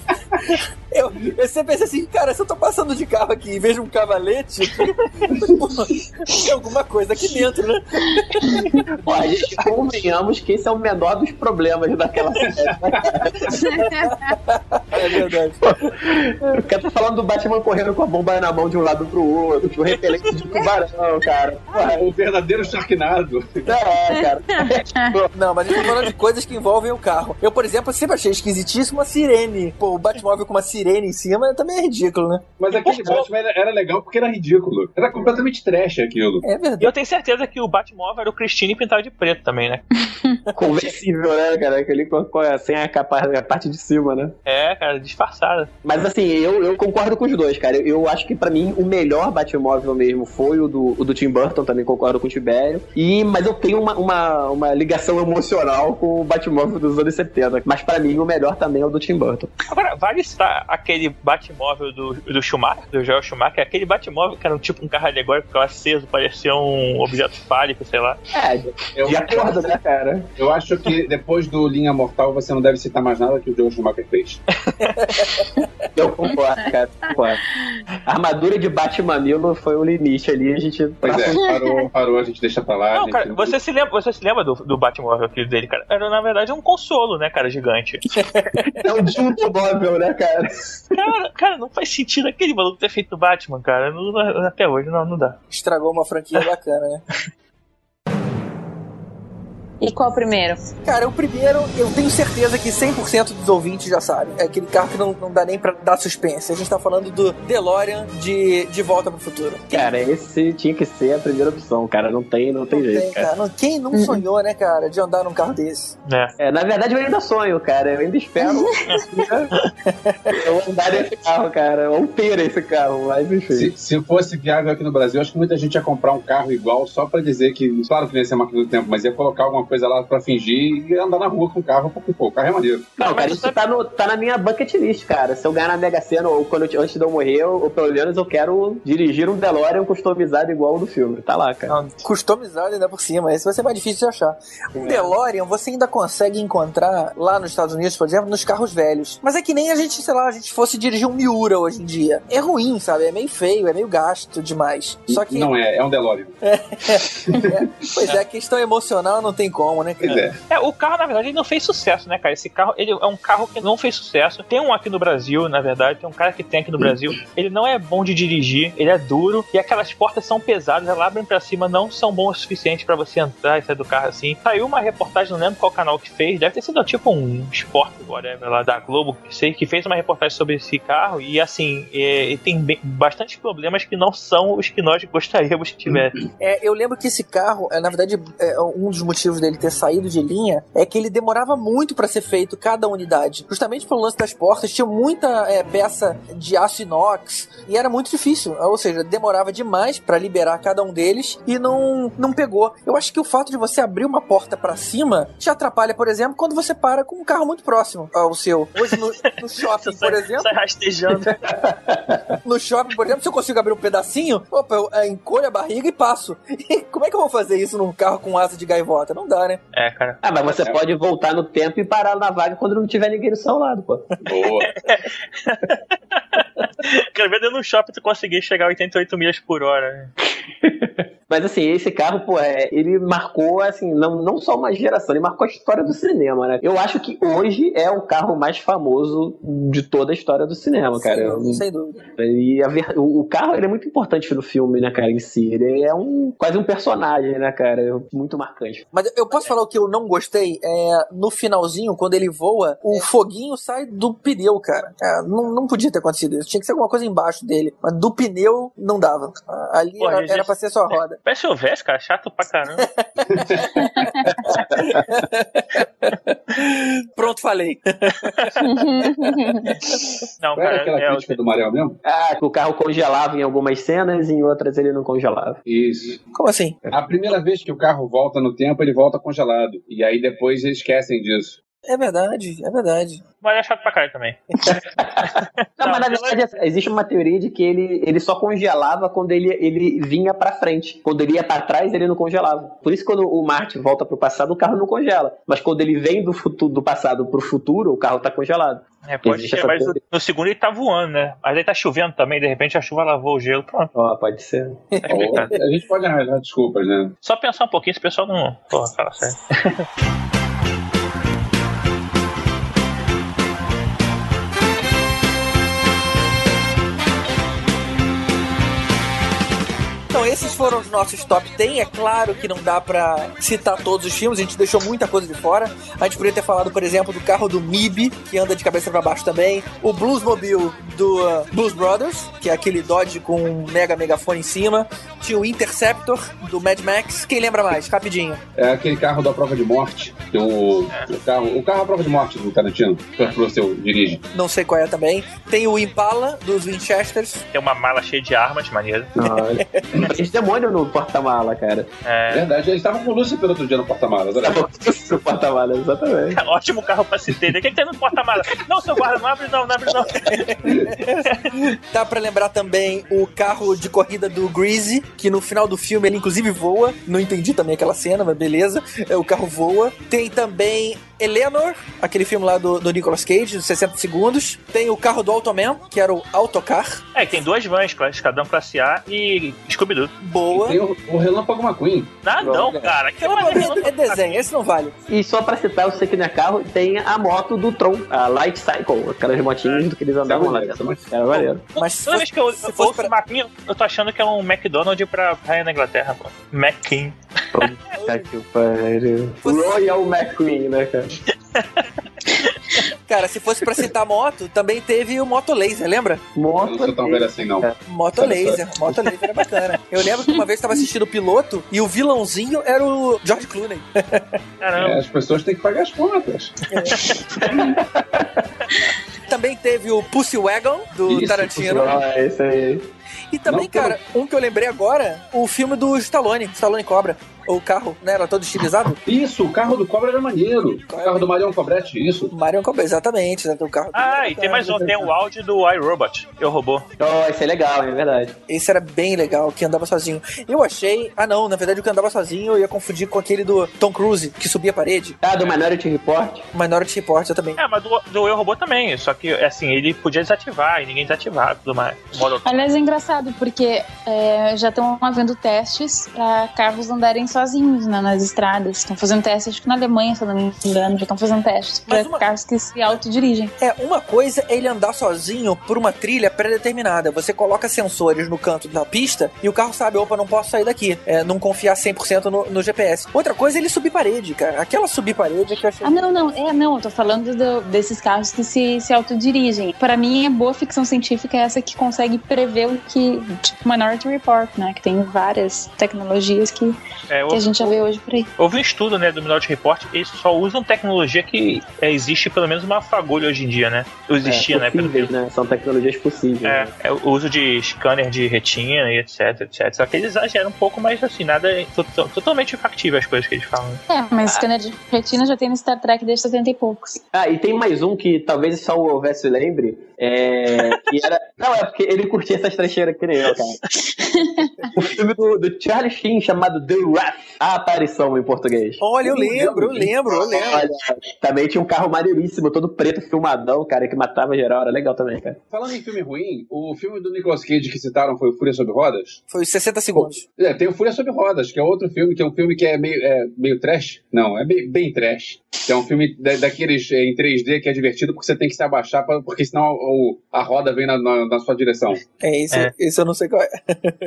Speaker 2: Eu, eu sempre pensei assim, cara, se eu tô passando de carro aqui e vejo um cavalete, pô, tem alguma coisa aqui dentro, né?
Speaker 4: Pô, a gente convenhamos que esse é o menor dos problemas daquela série.
Speaker 2: É verdade.
Speaker 4: O cara tá falando do Batman correndo com a bomba na mão de um lado pro outro, o repelente de tubarão, cara. Porra,
Speaker 5: O verdadeiro Sharknado.
Speaker 4: é, cara.
Speaker 2: Não, mas a gente tá falando de coisas que envolvem o carro. Eu, por exemplo, sempre achei esquisitíssimo a sirene. Pô, o Batmóvel com uma sirene em cima também é ridículo, né?
Speaker 5: Mas aquele Batman era, era legal porque era ridículo. Era completamente trash aquilo.
Speaker 2: É
Speaker 6: E
Speaker 2: verdade.
Speaker 6: eu tenho certeza que o Batmóvel era o Christine pintado de preto também, né?
Speaker 4: Conversível, né, cara? Aquele com, com a- sem a, capa, a parte de cima, né?
Speaker 6: É, cara, disfarçada.
Speaker 4: Mas assim, eu, eu concordo com os dois, cara. Eu, eu acho que pra mim o melhor Batmóvel mesmo foi o do, o do Tim Burton, também concordo com o Tibério. E, mas eu tenho uma, uma, uma ligação emocional com o Batmóvel dos anos 70. Mas pra mim o melhor também é o do Tim Burton.
Speaker 6: Agora, vale citar aquele Batmóvel do, do Schumacher, do Joel Schumacher, aquele Batmóvel que era um tipo um carro alegórico aceso, parecia um objeto fálico, sei lá.
Speaker 4: É,
Speaker 5: Eu,
Speaker 4: de acordo, né, cara?
Speaker 5: eu acho que depois do Linha Mortal você não deve citar mais nada que o Joe Schumacher fez.
Speaker 4: Eu concordo, cara. Concordo. A armadura de Batmanilo foi o limite ali, a gente.
Speaker 5: Pois é, parou, parou, a gente deixa pra lá.
Speaker 6: Não,
Speaker 5: gente-
Speaker 6: cara, você se lembra, você se lembra do, do Batmóvel aquele dele, cara? Era, na verdade, um consolo, né, cara, gigante.
Speaker 4: É um jumbo móvel, né, cara?
Speaker 6: Cara, cara, não faz sentido aquele maluco ter feito Batman, cara. Não- não- até hoje não, não dá.
Speaker 2: Estragou uma franquia bacana, né?
Speaker 3: E qual o primeiro?
Speaker 2: Cara, o primeiro, eu tenho certeza que 100% dos ouvintes já sabem. É aquele carro que não, não dá nem pra dar suspense. A gente tá falando do DeLorean de, de Volta pro Futuro.
Speaker 4: Cara, esse tinha que ser a primeira opção, cara. Não tem, não tem
Speaker 2: Não
Speaker 4: jeito,
Speaker 2: tem,
Speaker 4: cara.
Speaker 2: cara. Quem não sonhou, né, cara, de andar num carro desse?
Speaker 6: É.
Speaker 4: É, na verdade, eu ainda sonho, cara. Eu ainda espero eu andar nesse carro, cara. Ou ter esse carro, mas enfim.
Speaker 5: Se, se fosse viável aqui no Brasil, acho que muita gente ia comprar um carro igual só pra dizer que, claro que não ia ser a máquina do tempo, mas ia colocar alguma coisa lá pra fingir e andar na rua com o carro, porque pô, o carro é maneiro.
Speaker 4: Não, cara, isso tá, no, tá na minha bucket list, cara. Se eu ganhar na Mega Sena ou quando eu- antes de eu morrer, ou, ou pelo menos eu quero dirigir um DeLorean customizado igual o do filme. Tá lá, cara.
Speaker 6: Não,
Speaker 2: Customizado ainda por cima. Esse vai ser mais difícil de achar. Um DeLorean você ainda consegue encontrar lá nos Estados Unidos, por exemplo, nos carros velhos. Mas é que nem a gente, sei lá, a gente fosse dirigir um Miura hoje em dia. É ruim, sabe? É meio feio, é meio gasto demais. Só que,
Speaker 5: Não é, é um DeLorean.
Speaker 2: pois é, a questão emocional não tem como, né,
Speaker 5: Pois
Speaker 2: cara?
Speaker 5: é.
Speaker 6: É, o carro, na verdade, ele não fez sucesso, né, cara? Esse carro, ele é um carro que não fez sucesso. Tem um aqui no Brasil, na verdade, tem um cara que tem aqui no Brasil. Ele não é bom de dirigir, ele é duro e aquelas portas são pesadas, elas abrem pra cima, não são bons o suficiente pra você entrar e sair do carro assim. Saiu uma reportagem, não lembro qual canal que fez, deve ter sido tipo um esporte, whatever, lá da Globo, que sei, que fez uma reportagem sobre esse carro e assim, é, ele tem bem- bastante problemas que não são os que nós gostaríamos que tivesse.
Speaker 2: É, eu lembro que esse carro, é, na verdade, é, um dos motivos dele ter saído de linha é que ele demorava muito pra ser feito cada unidade. Justamente pelo lance das portas, tinha muita é, peça de aço inox e era muito difícil. Ou seja, demorava demais pra liberar cada um deles e não, não pegou. Eu acho que o fato de você abrir uma porta pra cima te atrapalha, por exemplo, quando você para com um carro muito próximo ao seu. Hoje no, no shopping, por exemplo.
Speaker 6: Sai rastejando.
Speaker 2: No shopping, por exemplo, se eu consigo abrir um pedacinho, opa, eu é, encolho a barriga e passo. E como é que eu vou fazer isso num carro com asa de gaivota? Não dá, né?
Speaker 6: É, cara.
Speaker 4: Ah, mas você pode voltar no tempo e parar na vaga quando não tiver ninguém do seu lado, pô.
Speaker 5: Boa.
Speaker 6: Quero ver dentro do shopping tu conseguir chegar a 88 milhas por hora. né?
Speaker 4: Mas assim, esse carro, pô, é, ele marcou, assim, não, não só uma geração, ele marcou a história do cinema, né? Eu acho que hoje é o carro mais famoso de toda a história do cinema, cara. Eu-
Speaker 2: Sem, sem dúvida.
Speaker 4: E a o, o carro, ele é muito importante no filme, né, cara, em si. Ele é um quase um personagem, né, cara? Muito marcante.
Speaker 2: Mas eu posso falar o que eu não gostei? É, no finalzinho, quando ele voa, o foguinho sai do pneu, cara. É, não, não podia ter acontecido isso. Tinha que ser alguma coisa embaixo dele. Mas do pneu, não dava. Ali
Speaker 6: Pô,
Speaker 2: era,
Speaker 6: gente,
Speaker 2: era pra ser só a roda.
Speaker 6: Parece o Vest, cara, chato pra caramba.
Speaker 2: Pronto, falei.
Speaker 6: Não,
Speaker 5: Qual era
Speaker 6: cara,
Speaker 5: aquela
Speaker 6: é,
Speaker 5: crítica do Mariel mesmo?
Speaker 4: Ah, o carro congelava em algumas cenas e em outras ele não congelava.
Speaker 5: Isso.
Speaker 2: Como assim?
Speaker 5: A primeira vez que o carro volta no tempo, ele volta congelado. E aí depois eles esquecem disso.
Speaker 2: É verdade, é verdade.
Speaker 6: Mas é chato pra caralho também.
Speaker 4: Não, mas na
Speaker 6: Não,
Speaker 4: verdade existe uma teoria de que ele, ele só congelava quando ele, ele vinha pra frente. Quando ele ia pra trás, ele não congelava. Por isso, quando o Marte volta pro passado, o carro não congela. Mas quando ele vem do, futuro, do passado pro futuro, o carro tá congelado.
Speaker 6: É, pode ser, mas
Speaker 4: teoria.
Speaker 6: no segundo ele tá voando, né? Mas aí tá chovendo também, de repente a chuva lavou o gelo, pronto.
Speaker 4: Ó, pode ser.
Speaker 6: Explicado.
Speaker 5: A gente pode arranjar desculpas, né?
Speaker 6: Só pensar um pouquinho, esse pessoal não. Porra, fala sério.
Speaker 2: Então, esses foram os nossos top 10. É claro que não dá pra citar todos os filmes, a gente deixou muita coisa de fora. A gente poderia ter falado, por exemplo, do carro do MIB, que anda de cabeça pra baixo também. O Bluesmobile do uh, Blues Brothers, que é aquele Dodge com um mega megafone em cima. Tinha o Interceptor do Mad Max. Quem lembra mais? Rapidinho.
Speaker 5: É aquele carro da prova de morte. O, o, carro, o carro à prova de morte do Tarantino. Que o seu dirige.
Speaker 2: Não sei qual é também. Tem o Impala dos Winchesters.
Speaker 6: Tem uma mala cheia de armas, maneiro.
Speaker 4: Olha. Parece demônio no porta-mala, cara.
Speaker 6: É.
Speaker 5: Verdade, eles estavam com o Lúcifer outro dia no porta-malas. olha.
Speaker 4: No porta-mala, exatamente.
Speaker 6: Ótimo carro pra se ter. né? O que, que tem no porta-mala? Não, seu guarda, não abre não, não abre não.
Speaker 2: Dá pra lembrar também o carro de corrida do Greasy, que no final do filme ele inclusive voa. Não entendi também aquela cena, mas beleza. É, o carro voa. Tem também Eleanor, aquele filme lá do, do Nicolas Cage, dos 60 segundos. Tem o carro do Automan, que era o Autocar.
Speaker 6: É, tem duas vans, escadão classe A e Scooby-Doo.
Speaker 2: Boa.
Speaker 5: Tem o, o Relâmpago McQueen.
Speaker 6: Ah, não, cara. Que
Speaker 2: É, é- é desenho, esse não vale.
Speaker 4: E só pra citar, eu sei que não é carro, tem a moto do Tron, a Light Cycle, aquelas motinhas do que eles andavam lá.
Speaker 5: Essa moto.
Speaker 4: Era maneiro.
Speaker 2: Mas se
Speaker 6: Toda
Speaker 2: fosse,
Speaker 6: vez que eu, eu ouço
Speaker 2: pra-
Speaker 6: Maquinho, eu tô achando que é um McDonald's pra raia na Inglaterra, pô. Mackin.
Speaker 4: Puta que pariu. Royal McQueen, né, cara?
Speaker 2: Cara, se fosse pra citar moto, também teve o Moto Laser, lembra?
Speaker 5: Eu não
Speaker 4: Moto.
Speaker 5: sou tão velho assim, não.
Speaker 2: Moto Laser. Moto Laser era bacana. Eu lembro que uma vez eu tava assistindo o piloto e o vilãozinho era o George Clooney.
Speaker 6: Caramba.
Speaker 5: É, as pessoas têm que pagar as contas.
Speaker 2: Também teve o Pussy Wagon do
Speaker 5: Isso,
Speaker 2: Tarantino.
Speaker 4: Ah, esse aí.
Speaker 2: E também,
Speaker 5: Não,
Speaker 2: cara, um que eu lembrei agora, o filme do Stallone, Stallone Cobra. O carro, né? Era todo estilizado.
Speaker 5: Isso, o carro do Cobra era maneiro. O carro do Marion Cobrete, isso.
Speaker 2: Marion Cobra, exatamente. né, O carro
Speaker 6: Ah, e tem mais um, tem o áudio do iRobot, eu robô.
Speaker 4: Oh, esse é legal, é verdade.
Speaker 2: Esse era bem legal, que andava sozinho. Eu achei. Ah, não, na verdade o que andava sozinho eu ia confundir com aquele do Tom Cruise, que subia a parede.
Speaker 4: Ah, do Minority Report?
Speaker 2: Minority Report eu também.
Speaker 6: É, mas do, do eu robô também, só que assim, ele podia desativar e ninguém desativava tudo mais. Modo
Speaker 3: Aliás, é engraçado, porque é, já estão havendo testes para carros andarem sozinhos né, nas estradas. Estão fazendo testes, acho que na Alemanha, se eu não me engano, já estão fazendo testes para
Speaker 2: uma-
Speaker 3: carros que se autodirigem.
Speaker 2: É, uma coisa é ele andar sozinho por uma trilha pré-determinada. Você coloca sensores no canto da pista e o carro sabe, opa, não posso sair daqui. É, não confiar 100% no, no GPS. Outra coisa é ele subir parede, cara. Aquela subir parede é que eu achei...
Speaker 3: Ah, não, não, é, não, eu tô falando do- desses carros que se, se autodirigem. Para mim, a boa ficção científica é essa que consegue prever o que. Tipo Minority Report, né? Que tem várias tecnologias que,
Speaker 6: É,
Speaker 3: que a
Speaker 6: houve,
Speaker 3: gente já vê hoje por aí.
Speaker 6: houve um estudo né, do Minority Report, eles só usam tecnologia que é, existe pelo menos uma fagulha hoje em dia, né? Ou existia,
Speaker 4: é,
Speaker 6: né? Pelo
Speaker 4: né? São tecnologias possíveis.
Speaker 6: É,
Speaker 4: né?
Speaker 6: é o uso de scanner de retina e etc, etc. Só que eles exageram um pouco, mas assim, nada é to- to- totalmente factível as coisas que eles falam.
Speaker 3: É, mas scanner de retina já tem no Star Trek desde 70 e poucos.
Speaker 4: Ah, e tem mais um que talvez só o Elvésio lembre. É, que era. Não, é porque ele curtia essas trecheiras que nem eu, cara. o filme do, do Charlie Sheen chamado The Wrath, a aparição em português.
Speaker 2: Olha, eu lembro, eu lembro, eu lembro.
Speaker 4: Olha, também tinha um carro maneiríssimo, todo preto, filmadão, cara, que matava geral. Era legal também, cara.
Speaker 5: Falando em filme ruim, o filme do Nicolas Cage que citaram foi o Fúria sobre Rodas.
Speaker 2: Foi os 60 segundos.
Speaker 5: É, tem o Fúria sobre Rodas, que é outro filme, que é um filme que é meio, é, meio trash. Não, é bem, bem trash. Que é um filme da- daqueles é, em 3D que é divertido porque você tem que se abaixar, pra- porque senão o- a roda vem na, na- na sua direção.
Speaker 2: É, esse,
Speaker 6: É.
Speaker 2: esse eu não sei qual é.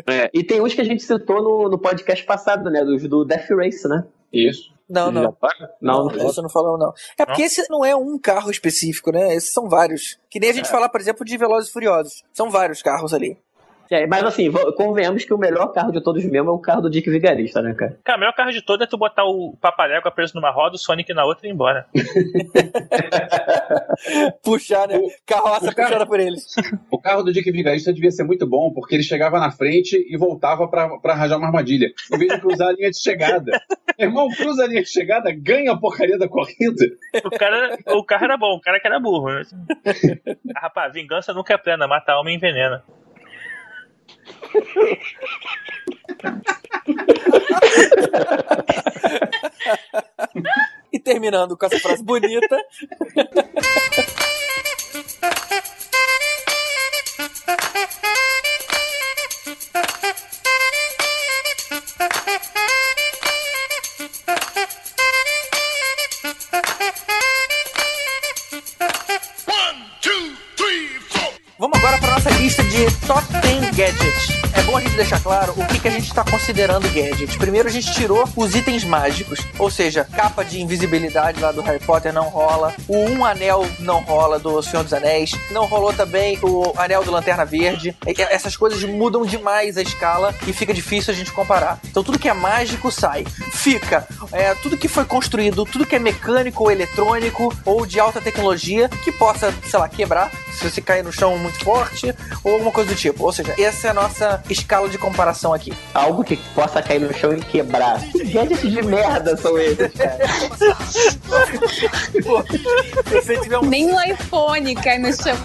Speaker 4: É, E tem uns que a gente citou no, no podcast passado, né? Do Death Race, né?
Speaker 5: Isso.
Speaker 2: Não, não.
Speaker 4: Paga? Não, não.
Speaker 2: Isso não falamos, não. É porque esse não é um carro específico, né? Esses são vários. Que nem a gente falar, por exemplo, de Velozes e Furiosos. São vários carros ali.
Speaker 4: É, mas assim, convenhamos que o melhor carro de todos mesmo é o carro do Dick Vigarista, né, cara?
Speaker 6: Cara, o melhor carro de todo é tu botar o Papalégua preso numa roda, o Sonic na outra e ir embora.
Speaker 2: Puxar, né?
Speaker 5: O-
Speaker 2: Carroça
Speaker 5: o cara-
Speaker 2: puxada por eles.
Speaker 5: O carro do Dick Vigarista devia ser muito bom, porque ele chegava na frente e voltava pra, pra arranjar uma armadilha, em vez de cruzar a linha de chegada. Irmão, cruza a linha de chegada, ganha a porcaria da corrida.
Speaker 6: O cara, o carro era bom, o cara que era burro, né? Ah, rapaz, vingança nunca é plena, mata a alma e envenena.
Speaker 2: E terminando com essa frase bonita. Nossa lista de top 10 gadgets. É bom a gente deixar claro o que, que a gente está considerando gadget. Primeiro a gente tirou os itens mágicos, ou seja, capa de invisibilidade lá do Harry Potter não rola, o um anel não rola do Senhor dos Anéis, não rolou também o anel do Lanterna Verde. E- Essas coisas mudam demais a escala e fica difícil a gente comparar. Então tudo que é mágico sai. Fica é, tudo que foi construído, tudo que é mecânico ou eletrônico ou de alta tecnologia que possa, sei lá, quebrar se você cair no chão muito forte ou alguma coisa do tipo. Ou seja, essa é a nossa escala de comparação aqui.
Speaker 4: Algo que possa cair no chão e quebrar. Que gadgets de merda são esses, cara?
Speaker 2: Um
Speaker 3: Nem no iPhone cai no chão.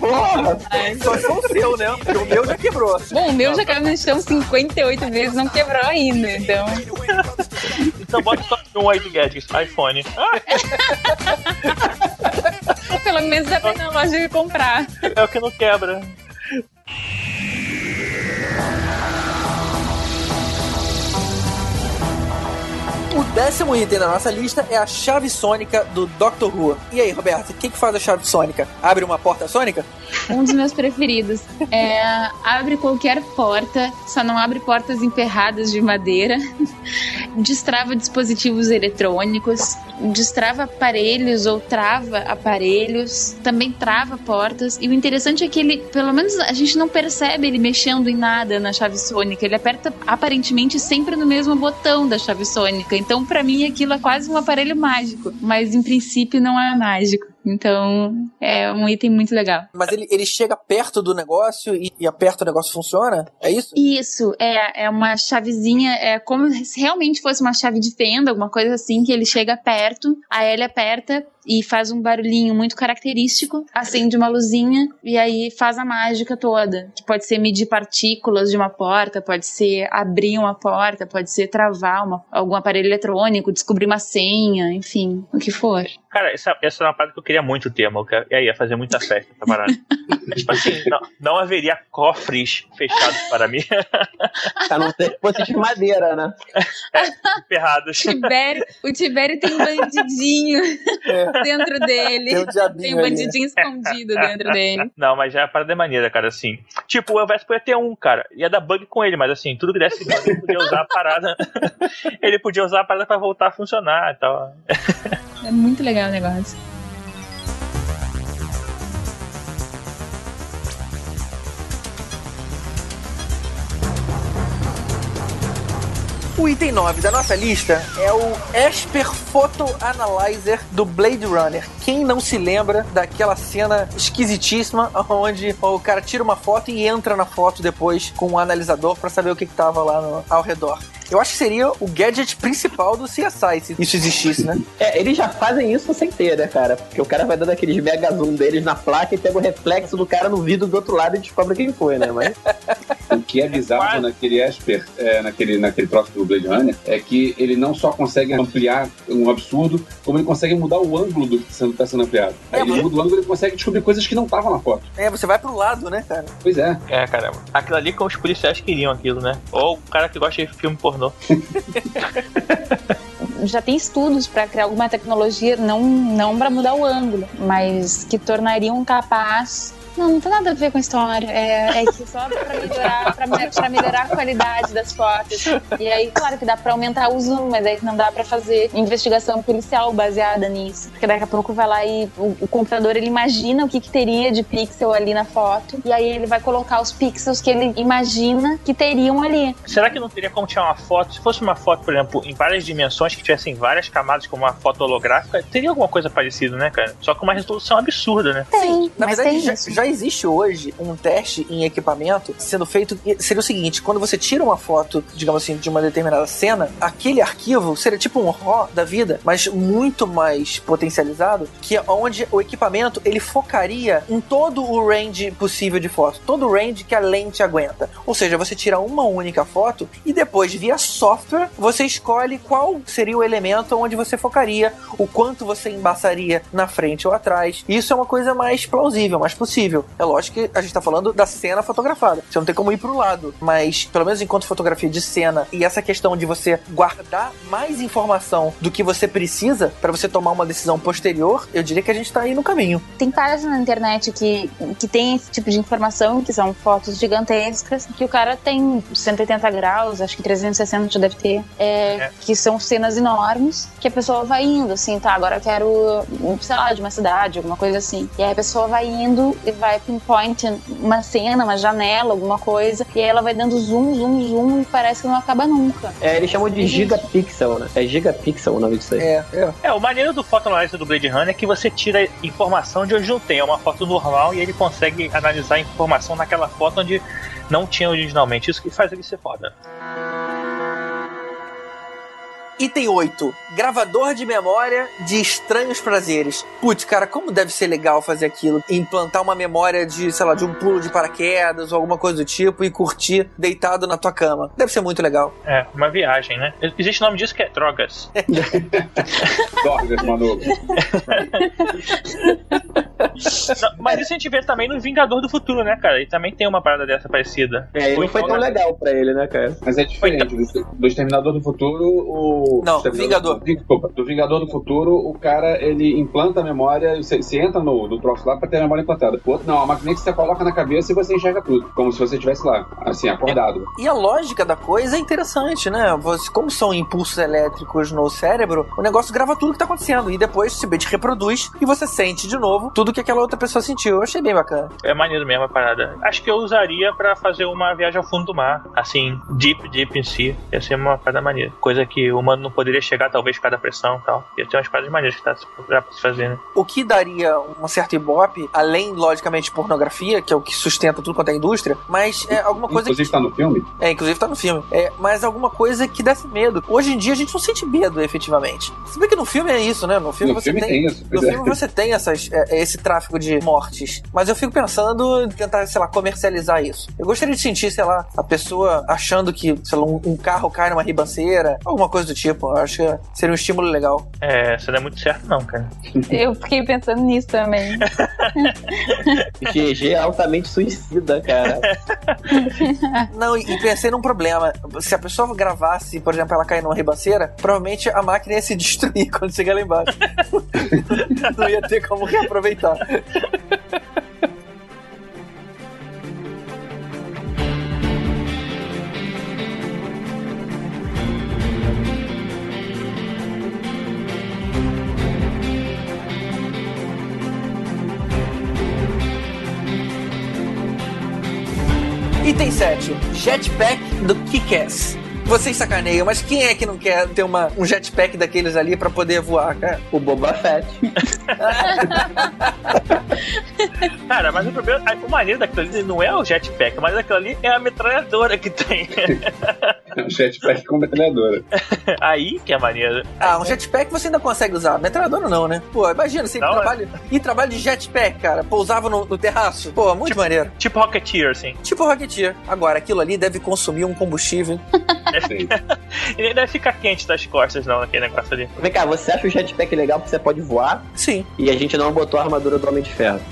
Speaker 2: só se o seu, né? O meu já quebrou.
Speaker 3: Bom, o meu já caiu no chão 58 vezes, não quebrou ainda, então.
Speaker 6: Então bota só um aí de gadgets, iPhone. Ah,
Speaker 3: Pelo menos dá pra ir na loja e comprar.
Speaker 6: é o que não quebra.
Speaker 2: O décimo item da nossa lista é a chave sônica do Doctor Who. E aí, Roberto, o que, que faz a chave sônica? Abre uma porta sônica?
Speaker 3: Um dos meus preferidos. É, abre qualquer porta, só não abre portas emperradas de madeira. Destrava dispositivos eletrônicos. Destrava aparelhos ou trava aparelhos. Também trava portas. E o interessante é que ele, pelo menos a gente não percebe ele mexendo em nada na chave sônica. Ele aperta aparentemente sempre no mesmo botão da chave sônica. Então, pra mim, aquilo é quase um aparelho mágico. Mas em princípio não é mágico. Então, é um item muito legal.
Speaker 2: Mas ele, ele chega perto do negócio e, e aperta o negócio funciona? É isso?
Speaker 3: Isso, é, é uma chavezinha, é como se realmente fosse uma chave de fenda, alguma coisa assim, que ele chega perto, aí ele aperta e faz um barulhinho muito característico, acende uma luzinha e aí faz a mágica toda. Que pode ser medir partículas de uma porta, pode ser abrir uma porta, pode ser travar uma- algum aparelho eletrônico, descobrir uma senha, enfim, o que for.
Speaker 6: Cara, essa, essa é uma parada que eu queria muito ter, amor. E aí, ia fazer muita festa essa parada. tipo assim, não, não haveria cofres fechados para mim,
Speaker 4: A não ser que fosse de madeira, né?
Speaker 6: ferrados.
Speaker 3: Tibério, o Tibério tem um bandidinho dentro dele.
Speaker 2: Tem um
Speaker 3: Tem
Speaker 2: diabinho
Speaker 3: um
Speaker 2: ali.
Speaker 3: bandidinho escondido dentro dele.
Speaker 6: Não, mas já a parada é maneira, cara, assim. Tipo, o Elvis podia ter um, cara. Ia dar bug com ele, mas assim, tudo que desse bug, ele podia usar a parada. ele podia usar a parada pra voltar a funcionar e tal.
Speaker 3: É muito legal o negócio.
Speaker 2: O item 9 da nossa lista é o Esper Photo Analyzer do Blade Runner. Quem não se lembra daquela cena esquisitíssima onde o cara tira uma foto e entra na foto depois com um analisador para saber o que, que tava lá no- ao redor? Eu acho que seria o gadget principal do CSI, se isso existisse, né?
Speaker 4: É, eles já fazem isso sem ter, né, cara? Porque o cara vai dando aqueles mega zoom deles na placa e pega o reflexo do cara no vidro do outro lado e descobre quem foi, né? Mas
Speaker 5: O que é bizarro naquele Esper, é, naquele, naquele troço do Blade Runner, é que ele não só consegue ampliar um absurdo, como ele consegue mudar o ângulo do que está sendo ampliado.
Speaker 2: É,
Speaker 5: Aí ele
Speaker 2: mas-
Speaker 5: muda o ângulo e consegue descobrir coisas que não estavam na foto.
Speaker 2: É, você vai pro lado, né, cara?
Speaker 5: Pois é.
Speaker 6: É, caramba. Aquilo ali como os policiais queriam aquilo, né? Ou o cara que gosta de filme pornô.
Speaker 3: Já tem estudos para criar alguma tecnologia, não, não para mudar o ângulo, mas que tornariam capaz. Não, não tem nada a ver com a história. É, é que só pra melhorar, pra, me- pra melhorar a qualidade das fotos. E aí, claro que dá pra aumentar o zoom, mas aí não dá pra fazer investigação policial baseada nisso. Porque daqui a pouco vai lá e o, o computador ele imagina o que, que teria de pixel ali na foto. E aí ele vai colocar os pixels que ele imagina que teriam ali.
Speaker 6: Será que não teria como tirar uma foto? Se fosse uma foto, por exemplo, em várias dimensões, que tivessem várias camadas, como uma foto holográfica, teria alguma coisa parecida, né, cara? Só com uma resolução absurda, né?
Speaker 3: Tem,
Speaker 2: Na
Speaker 3: mas
Speaker 2: verdade,
Speaker 3: tem
Speaker 2: já,
Speaker 3: isso.
Speaker 2: já existe hoje um teste em equipamento sendo feito. Seria o seguinte: quando você tira uma foto, digamos assim, de uma determinada cena, aquele arquivo seria tipo um RAW da vida, mas muito mais potencializado, que é onde o equipamento ele focaria em todo o range possível de foto, todo o range que a lente aguenta. Ou seja, você tira uma única foto e depois, via software, você escolhe qual seria o elemento onde você focaria, o quanto você embaçaria na frente ou atrás. Isso é uma coisa mais plausível, mais possível. É lógico que a gente tá falando da cena fotografada. Você não tem como ir pro lado, mas pelo menos enquanto fotografia de cena e essa questão de você guardar mais informação do que você precisa para você tomar uma decisão posterior, eu diria que a gente tá aí no caminho.
Speaker 3: Tem páginas na internet que, que tem esse tipo de informação, que são fotos gigantescas, que o cara tem 180 graus, acho que 360 já deve ter, é, é. que são cenas enormes, que a pessoa vai indo, assim, tá, agora eu quero, sei lá, de uma cidade, alguma coisa assim. E aí a pessoa vai indo e vai pinpoint uma cena, uma janela, alguma coisa, e aí ela vai dando zoom, zoom, zoom, e parece que não acaba nunca.
Speaker 4: É, eles chamam de gigapixel, né? É gigapixel o nome disso aí.
Speaker 2: É, é.
Speaker 6: É, o maneiro do fotoanálise do Blade Runner é que você tira informação de onde não tem. É uma foto normal e ele consegue analisar a informação naquela foto onde não tinha originalmente. Isso que faz ele ser foda.
Speaker 2: Item 8. Gravador de memória de estranhos prazeres. Putz, cara, como deve ser legal fazer aquilo? Implantar uma memória de, sei lá, de um pulo de paraquedas ou alguma coisa do tipo e curtir deitado na tua cama. Deve ser muito legal.
Speaker 6: É, uma viagem, né? Existe nome disso que é drogas.
Speaker 5: drogas, Manu.
Speaker 6: mas isso a gente vê também no Vingador do Futuro, né, cara? E também tem uma parada dessa parecida.
Speaker 4: É, não foi tão legal pra ele, né, cara?
Speaker 5: Mas é diferente. Do Exterminador do Futuro, o
Speaker 2: não, Vingador.
Speaker 5: Desculpa, do Vingador do Futuro, o cara ele implanta a memória, você, você entra no, no troço lá pra ter a memória implantada. O outro não, a máquina que você coloca na cabeça e você enxerga tudo, como se você estivesse lá, assim, acordado.
Speaker 2: E a lógica da coisa é interessante, né? Você, como são impulsos elétricos no cérebro, o negócio grava tudo que tá acontecendo e depois o CBT reproduz e você sente de novo tudo que aquela outra pessoa sentiu. Eu achei bem bacana.
Speaker 6: É maneiro mesmo a parada. Acho que eu usaria para fazer uma viagem ao fundo do mar, assim, deep, deep em si. Ia ser uma parada maneira. Coisa que o humano não poderia chegar, talvez, por causa da pressão e tal. Ia ter umas coisas maneiras que tá, pra se fazer, né?
Speaker 2: O que daria uma certa ibope, além, logicamente, pornografia, que é o que sustenta tudo quanto é indústria, mas é alguma coisa.
Speaker 5: Inclusive
Speaker 2: que...
Speaker 5: tá no filme?
Speaker 2: É, inclusive tá no filme. É, mas alguma coisa que desse medo. Hoje em dia a gente não sente medo, efetivamente. Se bem que no filme é isso, né? No filme
Speaker 5: no
Speaker 2: você
Speaker 5: filme
Speaker 2: tem.
Speaker 5: tem isso,
Speaker 2: no filme você tem essas, é, esse tráfico de mortes. Mas eu fico pensando em tentar, sei lá, comercializar isso. Eu gostaria de sentir, sei lá, a pessoa achando que, sei lá, um, um carro cai numa ribanceira, alguma coisa do tipo. Eu acho que seria um estímulo legal.
Speaker 6: É, isso não é muito certo, não, cara.
Speaker 3: Eu fiquei pensando nisso também.
Speaker 4: GG é altamente suicida, cara.
Speaker 2: Não, e, e pensei num problema. Se a pessoa gravasse, por exemplo, ela cair numa ribanceira, provavelmente a máquina ia se destruir quando chegar lá embaixo. não ia ter como reaproveitar. Item 7. Jetpack do Kick-Ass. Vocês sacaneiam, mas quem é que não quer ter uma, um jetpack daqueles ali pra poder voar, cara?
Speaker 4: O Boba Fett.
Speaker 6: Cara, mas o problema, o maneiro daquilo ali não é o jetpack, mas daquilo ali é a metralhadora que tem.
Speaker 5: É um jetpack com metralhadora.
Speaker 6: Aí que é maneiro.
Speaker 2: Ah, um jetpack você ainda consegue usar. Metralhadora não, né? Pô, imagina, você
Speaker 6: Não, é.
Speaker 2: trabalha. E trabalho de jetpack, cara. Pousava no, no terraço. Pô, muito maneiro.
Speaker 6: Tipo Rocketeer, assim.
Speaker 2: Tipo Rocketeer. Agora, aquilo ali deve consumir um combustível.
Speaker 5: Sim.
Speaker 6: E nem deve ficar quente das costas, não, naquele negócio ali.
Speaker 4: Vem cá, você acha o jetpack legal porque você pode voar
Speaker 2: Sim.
Speaker 4: e a gente não botou a armadura do Homem de Ferro?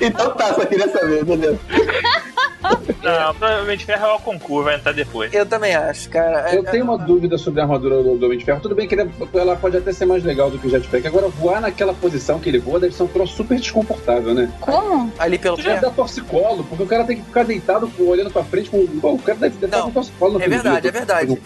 Speaker 4: então tá, só queria saber, beleza.
Speaker 6: Não, provavelmente ferro é o concurso, vai entrar depois.
Speaker 2: Eu também acho, cara.
Speaker 5: Eu tenho uma dúvida sobre a armadura do, Homem de Ferro. Tudo bem que ele- ela pode até ser mais legal do que o jetpack. Agora, voar naquela posição que ele voa deve ser um troço super desconfortável, né?
Speaker 3: Como?
Speaker 2: Ali pelo pé.
Speaker 5: dá torcicolo, porque o cara tem que ficar deitado olhando pra frente. Com... Pô, o cara deve estar
Speaker 2: Não,
Speaker 5: com no
Speaker 2: é verdade, é verdade.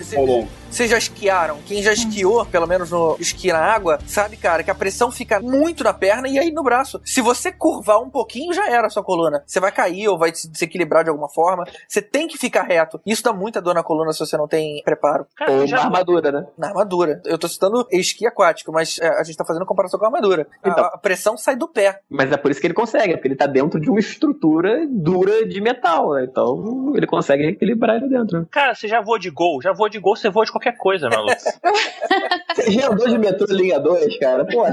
Speaker 2: Vocês já esquiaram? Quem já esquiou, pelo menos no esqui na água, sabe, cara, que a pressão fica muito na perna e aí no braço. Se você curvar um pouquinho, já era a sua coluna. Você vai cair ou vai se desequilibrar de alguma forma. Você tem que ficar reto. Isso dá muita dor na coluna se você não tem preparo.
Speaker 6: Cara,
Speaker 4: Ou
Speaker 6: já,
Speaker 4: armadura, né?
Speaker 2: Na armadura. Eu tô citando esqui aquático, mas é, a gente tá fazendo comparação com a armadura. A-
Speaker 4: Então.
Speaker 2: a pressão sai do pé.
Speaker 4: Mas é por isso que ele consegue, porque ele tá dentro de uma estrutura dura de metal, né? Então ele consegue equilibrar ele dentro.
Speaker 6: cara, você já voa de gol. Já voa de gol, você voa de qualquer coisa, maluco.
Speaker 4: Você já andou de metrô linha 2, cara? Pô,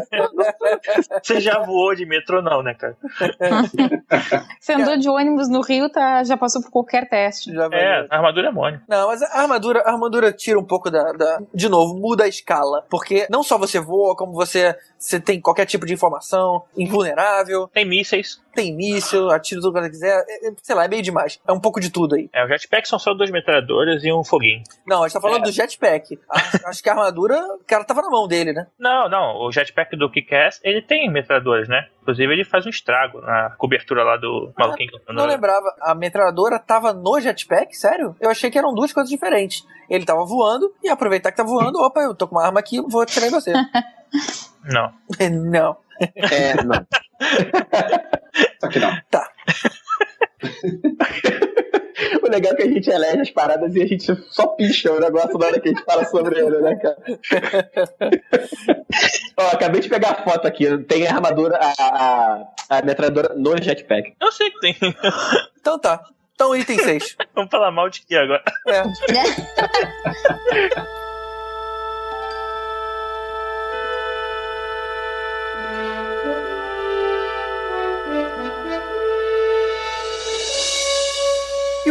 Speaker 6: Você já voou de metrô, não, né, cara?
Speaker 3: Você andou de ônibus no Rio, tá, já passou por qualquer teste.
Speaker 2: Já
Speaker 6: É, a armadura é mônio.
Speaker 2: Não, mas a armadura, a armadura tira um pouco da, da- De novo, muda a escala. Porque não só você voa, como você, você tem qualquer tipo de informação, invulnerável,
Speaker 6: Tem mísseis.
Speaker 2: tem míssil, atira tudo que você quiser. é- é- sei lá, é meio demais. É um pouco de tudo aí.
Speaker 6: É, o jetpack são só duas metralhadoras e um foguinho.
Speaker 2: Não, a gente tá falando
Speaker 6: É.
Speaker 2: do jetpack. A- acho que a armadura, cara tava na mão dele, né?
Speaker 6: Não, não, o jetpack do Kick-Ass, ele tem metralhadoras, né? Inclusive ele faz um estrago na cobertura lá do maluquinho. que
Speaker 2: Não lembrava. A metralhadora tava no jetpack? Sério? Eu achei que eram duas coisas diferentes. Ele tava voando e aproveitar que tá voando, opa, eu tô com uma arma aqui, vou atirar em você.
Speaker 6: Não.
Speaker 2: não.
Speaker 4: é, não.
Speaker 5: Só que não.
Speaker 4: O legal é que a gente elege as paradas e a gente só picha o negócio na hora que a gente fala sobre ele, né, cara? Ó, acabei de pegar a foto aqui. Tem a armadura, a, a, a metralhadora no jetpack.
Speaker 6: Eu sei que tem.
Speaker 2: Então tá. Então, item 6.
Speaker 6: Vamos falar mal de que agora?
Speaker 2: É.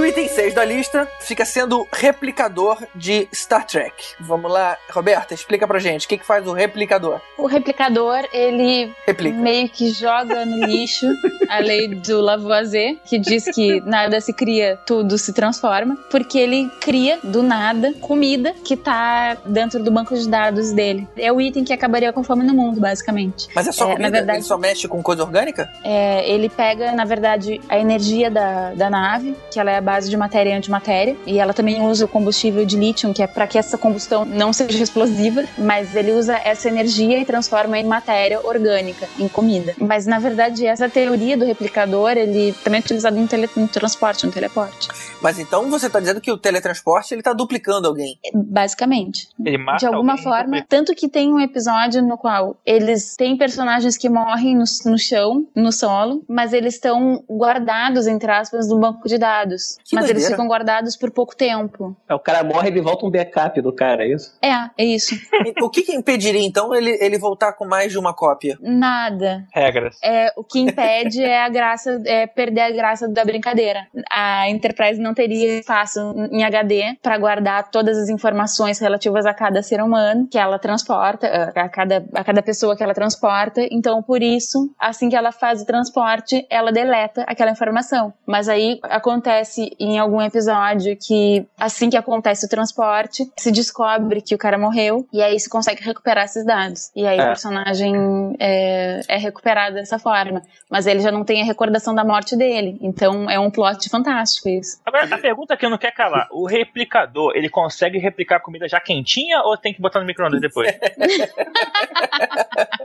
Speaker 2: E o item 6 da lista fica sendo replicador de Star Trek. Vamos lá, Roberta, explica pra gente o que, que faz o replicador.
Speaker 3: O replicador, ele
Speaker 2: Replica.
Speaker 3: meio que joga no lixo a lei do Lavoisier, que diz que nada se cria, tudo se transforma, porque ele cria do nada comida que tá dentro do banco de dados dele. É o item que acabaria com fome no mundo, basicamente.
Speaker 2: Mas é só
Speaker 3: É, na
Speaker 2: comida?
Speaker 3: verdade-
Speaker 2: Ele só mexe com coisa orgânica?
Speaker 3: É, ele pega, na verdade, a energia da, da nave, que ela é a base de matéria e antimatéria, e ela também usa o combustível de lítio, que é para que essa combustão não seja explosiva, mas ele usa essa energia e transforma em matéria orgânica, em comida. Mas na verdade, essa teoria do replicador, ele também é utilizado em, tele, em transporte, no teleporte.
Speaker 2: Mas então você tá dizendo que o teletransporte ele tá duplicando alguém.
Speaker 3: Basicamente.
Speaker 6: Ele mata
Speaker 3: de alguma
Speaker 6: alguém,
Speaker 3: forma. Tanto que tem um episódio no qual eles têm personagens que morrem no, no chão, no solo, mas eles estão guardados, entre aspas, no banco de dados.
Speaker 2: Que
Speaker 3: mas eles
Speaker 2: doideira.
Speaker 3: ficam guardados por pouco tempo.
Speaker 4: É, o cara morre e ele volta um backup do cara, é isso?
Speaker 3: É, é isso.
Speaker 2: O que, que impediria então ele, ele voltar com mais de uma cópia?
Speaker 3: Nada.
Speaker 6: Regras.
Speaker 3: É, o que impede é a graça, é perder a graça da brincadeira. A Enterprise não teria espaço em HD para guardar todas as informações relativas a cada ser humano que ela transporta, a cada, a cada pessoa que ela transporta. Então, por isso, assim que ela faz o transporte, ela deleta aquela informação. Mas aí acontece em algum episódio que, assim que acontece o transporte, se descobre que o cara morreu e aí se consegue recuperar esses dados. E aí
Speaker 4: É.
Speaker 3: o personagem é, é recuperado dessa forma. Mas ele já não tem a recordação da morte dele. Então é um plot fantástico isso.
Speaker 6: Agora, a pergunta que eu não quero calar: o replicador, ele consegue replicar a comida já quentinha ou tem que botar no micro-ondas depois?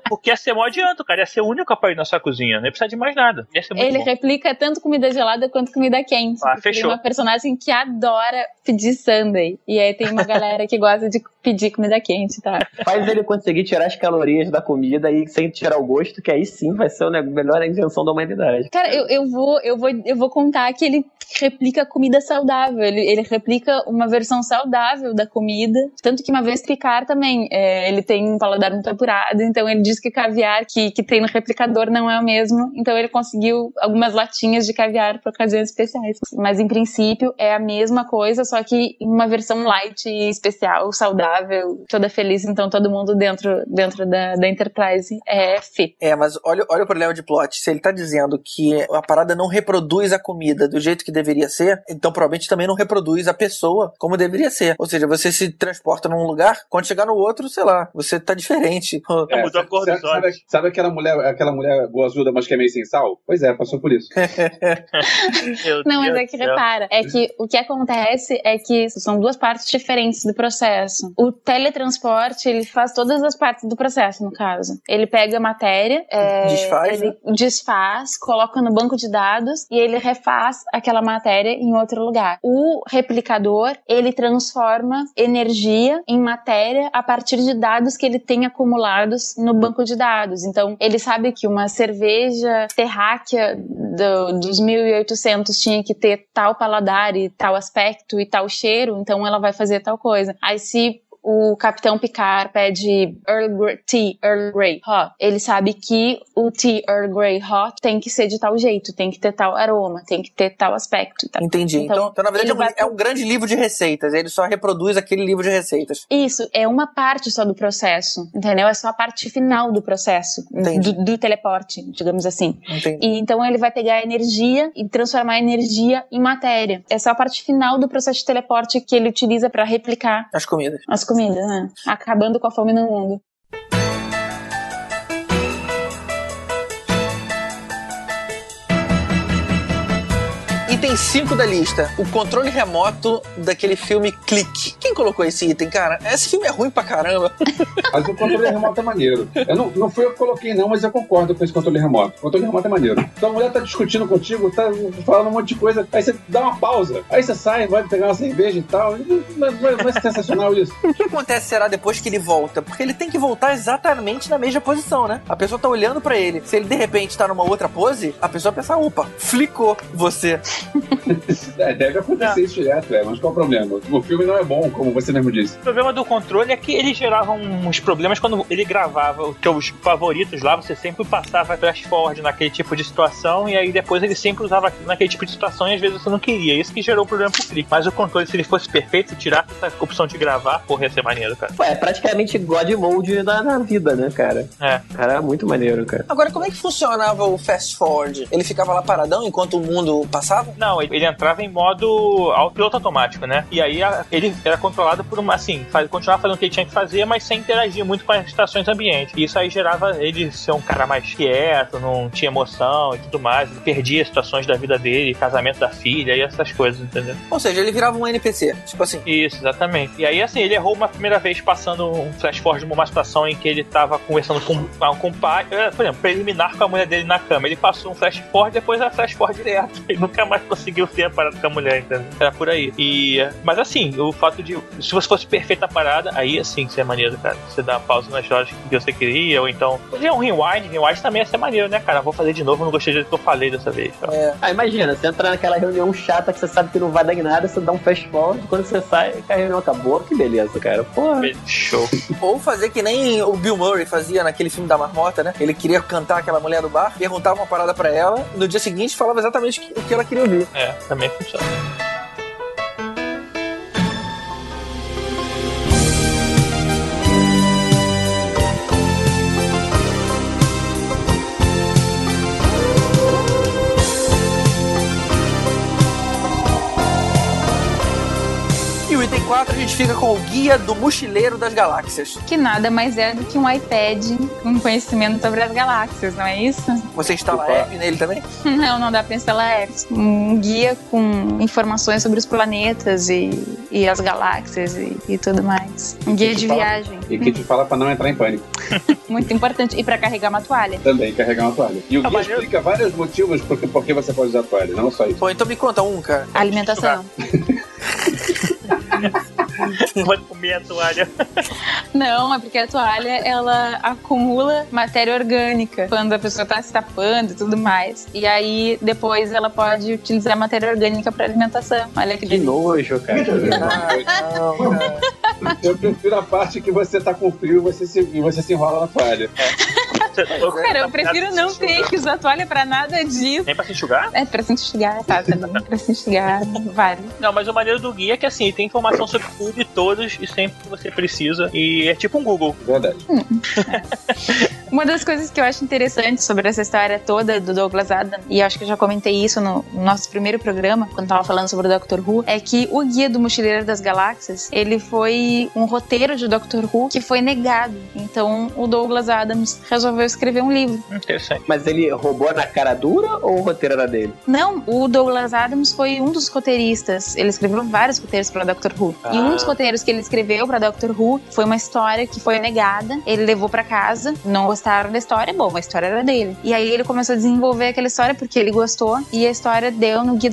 Speaker 6: Porque ia ser mó adianto, cara. Ia ser o único aparelho na sua cozinha. Não ia precisar de mais nada. Ia ser muito
Speaker 3: Ele
Speaker 6: bom.
Speaker 3: replica tanto comida gelada quanto comida quente.
Speaker 6: Ah, fechou.
Speaker 3: Tem uma personagem que adora pedir sundae. E aí tem uma galera que gosta de pedir comida quente, tá?
Speaker 4: Faz ele conseguir tirar as calorias da comida e sem tirar o gosto, que aí sim vai ser a melhor invenção da humanidade.
Speaker 3: Cara, eu, eu, vou, eu, vou, eu vou contar que ele replica comida saudável. Ele, ele replica uma versão saudável da comida. Tanto que uma vez Picard também, é, ele tem um paladar muito apurado, então ele diz que o caviar que, que tem no replicador não é o mesmo. Então ele conseguiu algumas latinhas de caviar para ocasiões especiais. Mas em princípio é a mesma coisa, só que em uma versão light especial, saudável, toda feliz. Então todo mundo dentro, dentro da, da Enterprise é fit.
Speaker 2: É, mas olha, olha o problema de plot. Se ele tá dizendo que a parada não reproduz a comida do jeito que deveria ser, então provavelmente também não reproduz a pessoa como deveria ser. Ou seja, você se transporta num lugar, quando chegar no outro, sei lá, você tá diferente.
Speaker 6: É, mudou a cor dos
Speaker 5: sabe, sabe,
Speaker 6: olhos.
Speaker 5: sabe aquela mulher, aquela mulher boazuda, mas que é meio sem sal? Pois é, passou por isso.
Speaker 6: Meu
Speaker 3: Não, mas
Speaker 6: Deus
Speaker 3: é que clara. É que o que acontece é que são duas partes diferentes do processo. O teletransporte, ele faz todas as partes do processo, no caso. Ele pega a matéria, é,
Speaker 2: Desfaz,
Speaker 3: ele desfaz, coloca no banco de dados e ele refaz aquela matéria em outro lugar. O replicador, ele transforma energia em matéria a partir de dados que ele tem acumulados no banco de dados. Então, ele sabe que uma cerveja terráquea do- dos 1800 tinha que ter tal paladar e tal aspecto e tal cheiro, então ela vai fazer tal coisa. Aí se o Capitão Picard pede Earl Grey, Tea Earl Grey Hot. Ele sabe que o Tea Earl Grey Hot tem que ser de tal jeito, tem que ter tal aroma, tem que ter tal aspecto. tal.
Speaker 2: Entendi. Então,
Speaker 3: Então,
Speaker 2: então, na verdade, é um,
Speaker 3: vai-
Speaker 2: é um grande livro de receitas. Ele só reproduz aquele livro de receitas.
Speaker 3: Isso é uma parte só do processo, entendeu? É só a parte final do processo, do, do teleporte, digamos assim.
Speaker 2: Entendi.
Speaker 3: E então ele vai pegar a energia e transformar a energia em matéria. Essa é a parte final do processo de teleporte que ele utiliza para replicar
Speaker 2: As comidas.
Speaker 3: as comidas, né? Acabando com a fome no mundo.
Speaker 2: Item 5 da lista: o controle remoto daquele filme Clique. Quem colocou esse item, cara? Esse filme é ruim pra caramba.
Speaker 5: Mas o controle remoto é maneiro. Eu não, não fui eu que coloquei, não, mas eu concordo com esse controle remoto. O controle remoto é maneiro. Então a mulher tá discutindo contigo, tá falando um monte de coisa, aí você dá uma pausa. Aí você sai, vai pegar uma cerveja e tal. Não, não é sensacional isso.
Speaker 2: O que acontece será depois que ele volta? Porque ele tem que voltar exatamente na mesma posição, né? A pessoa tá olhando pra ele. Se ele de repente tá numa outra pose, a pessoa pensa: opa, flicou você.
Speaker 5: É, deve acontecer isso direto, é, mas qual o problema? O filme não é bom, como você mesmo disse.
Speaker 6: O problema do controle é que ele gerava uns problemas quando ele gravava os teus favoritos lá, você sempre passava flash forward naquele tipo de situação e aí depois ele sempre usava naquele tipo de situação e às vezes você não queria. Isso que gerou o problema pro clique. Mas o controle, se ele fosse perfeito, se tirasse essa opção de gravar, porra, ia ser maneiro, cara.
Speaker 4: Ué, é praticamente God Mode da, na vida, né, cara?
Speaker 6: É.
Speaker 4: Cara, é muito maneiro, cara.
Speaker 2: Agora, como é que funcionava o fast forward? Ele ficava lá paradão enquanto o mundo passava?
Speaker 6: Não, ele ele entrava em modo au- piloto automático, né? E aí a- ele era controlado por uma, assim, faz, continuava fazendo o que ele tinha que fazer, mas sem interagir muito com as estações ambientes. E isso aí gerava ele ser um cara mais quieto, não tinha emoção e tudo mais. Ele perdia situações da vida dele, casamento da filha e essas coisas, entendeu?
Speaker 2: Ou seja, ele virava um NPC. Tipo assim.
Speaker 6: Isso, exatamente. E aí, assim, ele errou uma primeira vez passando um flash forward de uma situação em que ele tava conversando com, com o pai, eh, por exemplo, preliminar com a mulher dele na cama. Ele passou um flash forward, depois era flash forward direto. Ele nunca mais conseguiu ter a parada com a mulher, entendeu? Era por aí. E, mas assim, o fato de. Se você fosse perfeita a parada, aí assim, isso é maneiro, cara. Você dá pausa nas horas que você queria, ou então. Podia um rewind, rewind também ia ser maneiro, né, cara? Vou fazer de novo, não gostei do jeito que eu falei dessa vez. Tá?
Speaker 4: Ah, imagina, você entra naquela reunião chata que você sabe que não vai dar em nada, você dá um fast forward, quando você sai, a reunião acabou, que beleza, cara. Porra.
Speaker 6: Show.
Speaker 2: Ou fazer que nem o Bill Murray fazia naquele filme da marmota, né? Ele queria cantar aquela mulher do bar, perguntava uma parada pra ela, no dia seguinte falava exatamente o que ela queria ouvir.
Speaker 6: É, também funciona.
Speaker 2: Gente fica com o Guia do Mochileiro das Galáxias.
Speaker 3: Que nada mais é do que um iPad com conhecimento sobre as galáxias, não é isso?
Speaker 2: Você instala
Speaker 4: Opa.
Speaker 2: app nele também?
Speaker 3: Não, não dá pra instalar apps. Um guia com informações sobre os planetas e, e as galáxias e, e tudo mais. Um guia de
Speaker 5: Fala.
Speaker 3: viagem.
Speaker 5: E que te fala pra não entrar em pânico.
Speaker 3: Muito importante. E pra carregar uma toalha.
Speaker 5: Também, carregar uma toalha. E o
Speaker 6: Ah,
Speaker 5: guia
Speaker 6: mas eu-
Speaker 5: explica vários motivos por que, por que você pode usar toalha, não só isso.
Speaker 2: Pô, então me conta um, cara.
Speaker 3: Alimentação.
Speaker 6: Vai comer a toalha.
Speaker 3: Não, é porque a toalha ela acumula matéria orgânica quando a pessoa tá se tapando e tudo mais. E aí depois ela pode utilizar a matéria orgânica pra alimentação. Olha que
Speaker 4: Que nojo, cara.
Speaker 2: Ah, não, cara.
Speaker 5: Eu prefiro a parte que você tá com frio e você se, e você se enrola na toalha.
Speaker 3: Cara, eu prefiro não ter que usar toalha pra nada disso.
Speaker 6: Nem pra se enxugar?
Speaker 3: É, pra se enxugar, tá? Também. Pra se enxugar, vale.
Speaker 6: Não, mas o maneiro do guia é que assim, tem informação sobre tudo e todos e sempre que você precisa. E é tipo um Google.
Speaker 5: Verdade.
Speaker 3: Uma das coisas que eu acho interessante sobre essa história toda do Douglas Adam, e acho que eu já comentei isso no nosso primeiro programa, quando tava falando sobre o Doctor Who, é que o Guia do Mochileiro das Galáxias, ele foi um roteiro de Doctor Who que foi negado. Então o Douglas Adams resolveu escrever um livro.
Speaker 6: Interessante.
Speaker 4: Mas ele roubou na cara dura ou o roteiro era dele?
Speaker 3: Não, o Douglas Adams foi um dos roteiristas. Ele escreveu vários roteiros para Doctor Who. E um dos roteiros que ele escreveu para Doctor Who foi uma história que foi negada. Ele levou para casa, não gostaram da história, bom, a história era dele. E aí ele começou a desenvolver aquela história porque ele gostou e a história deu no Guia,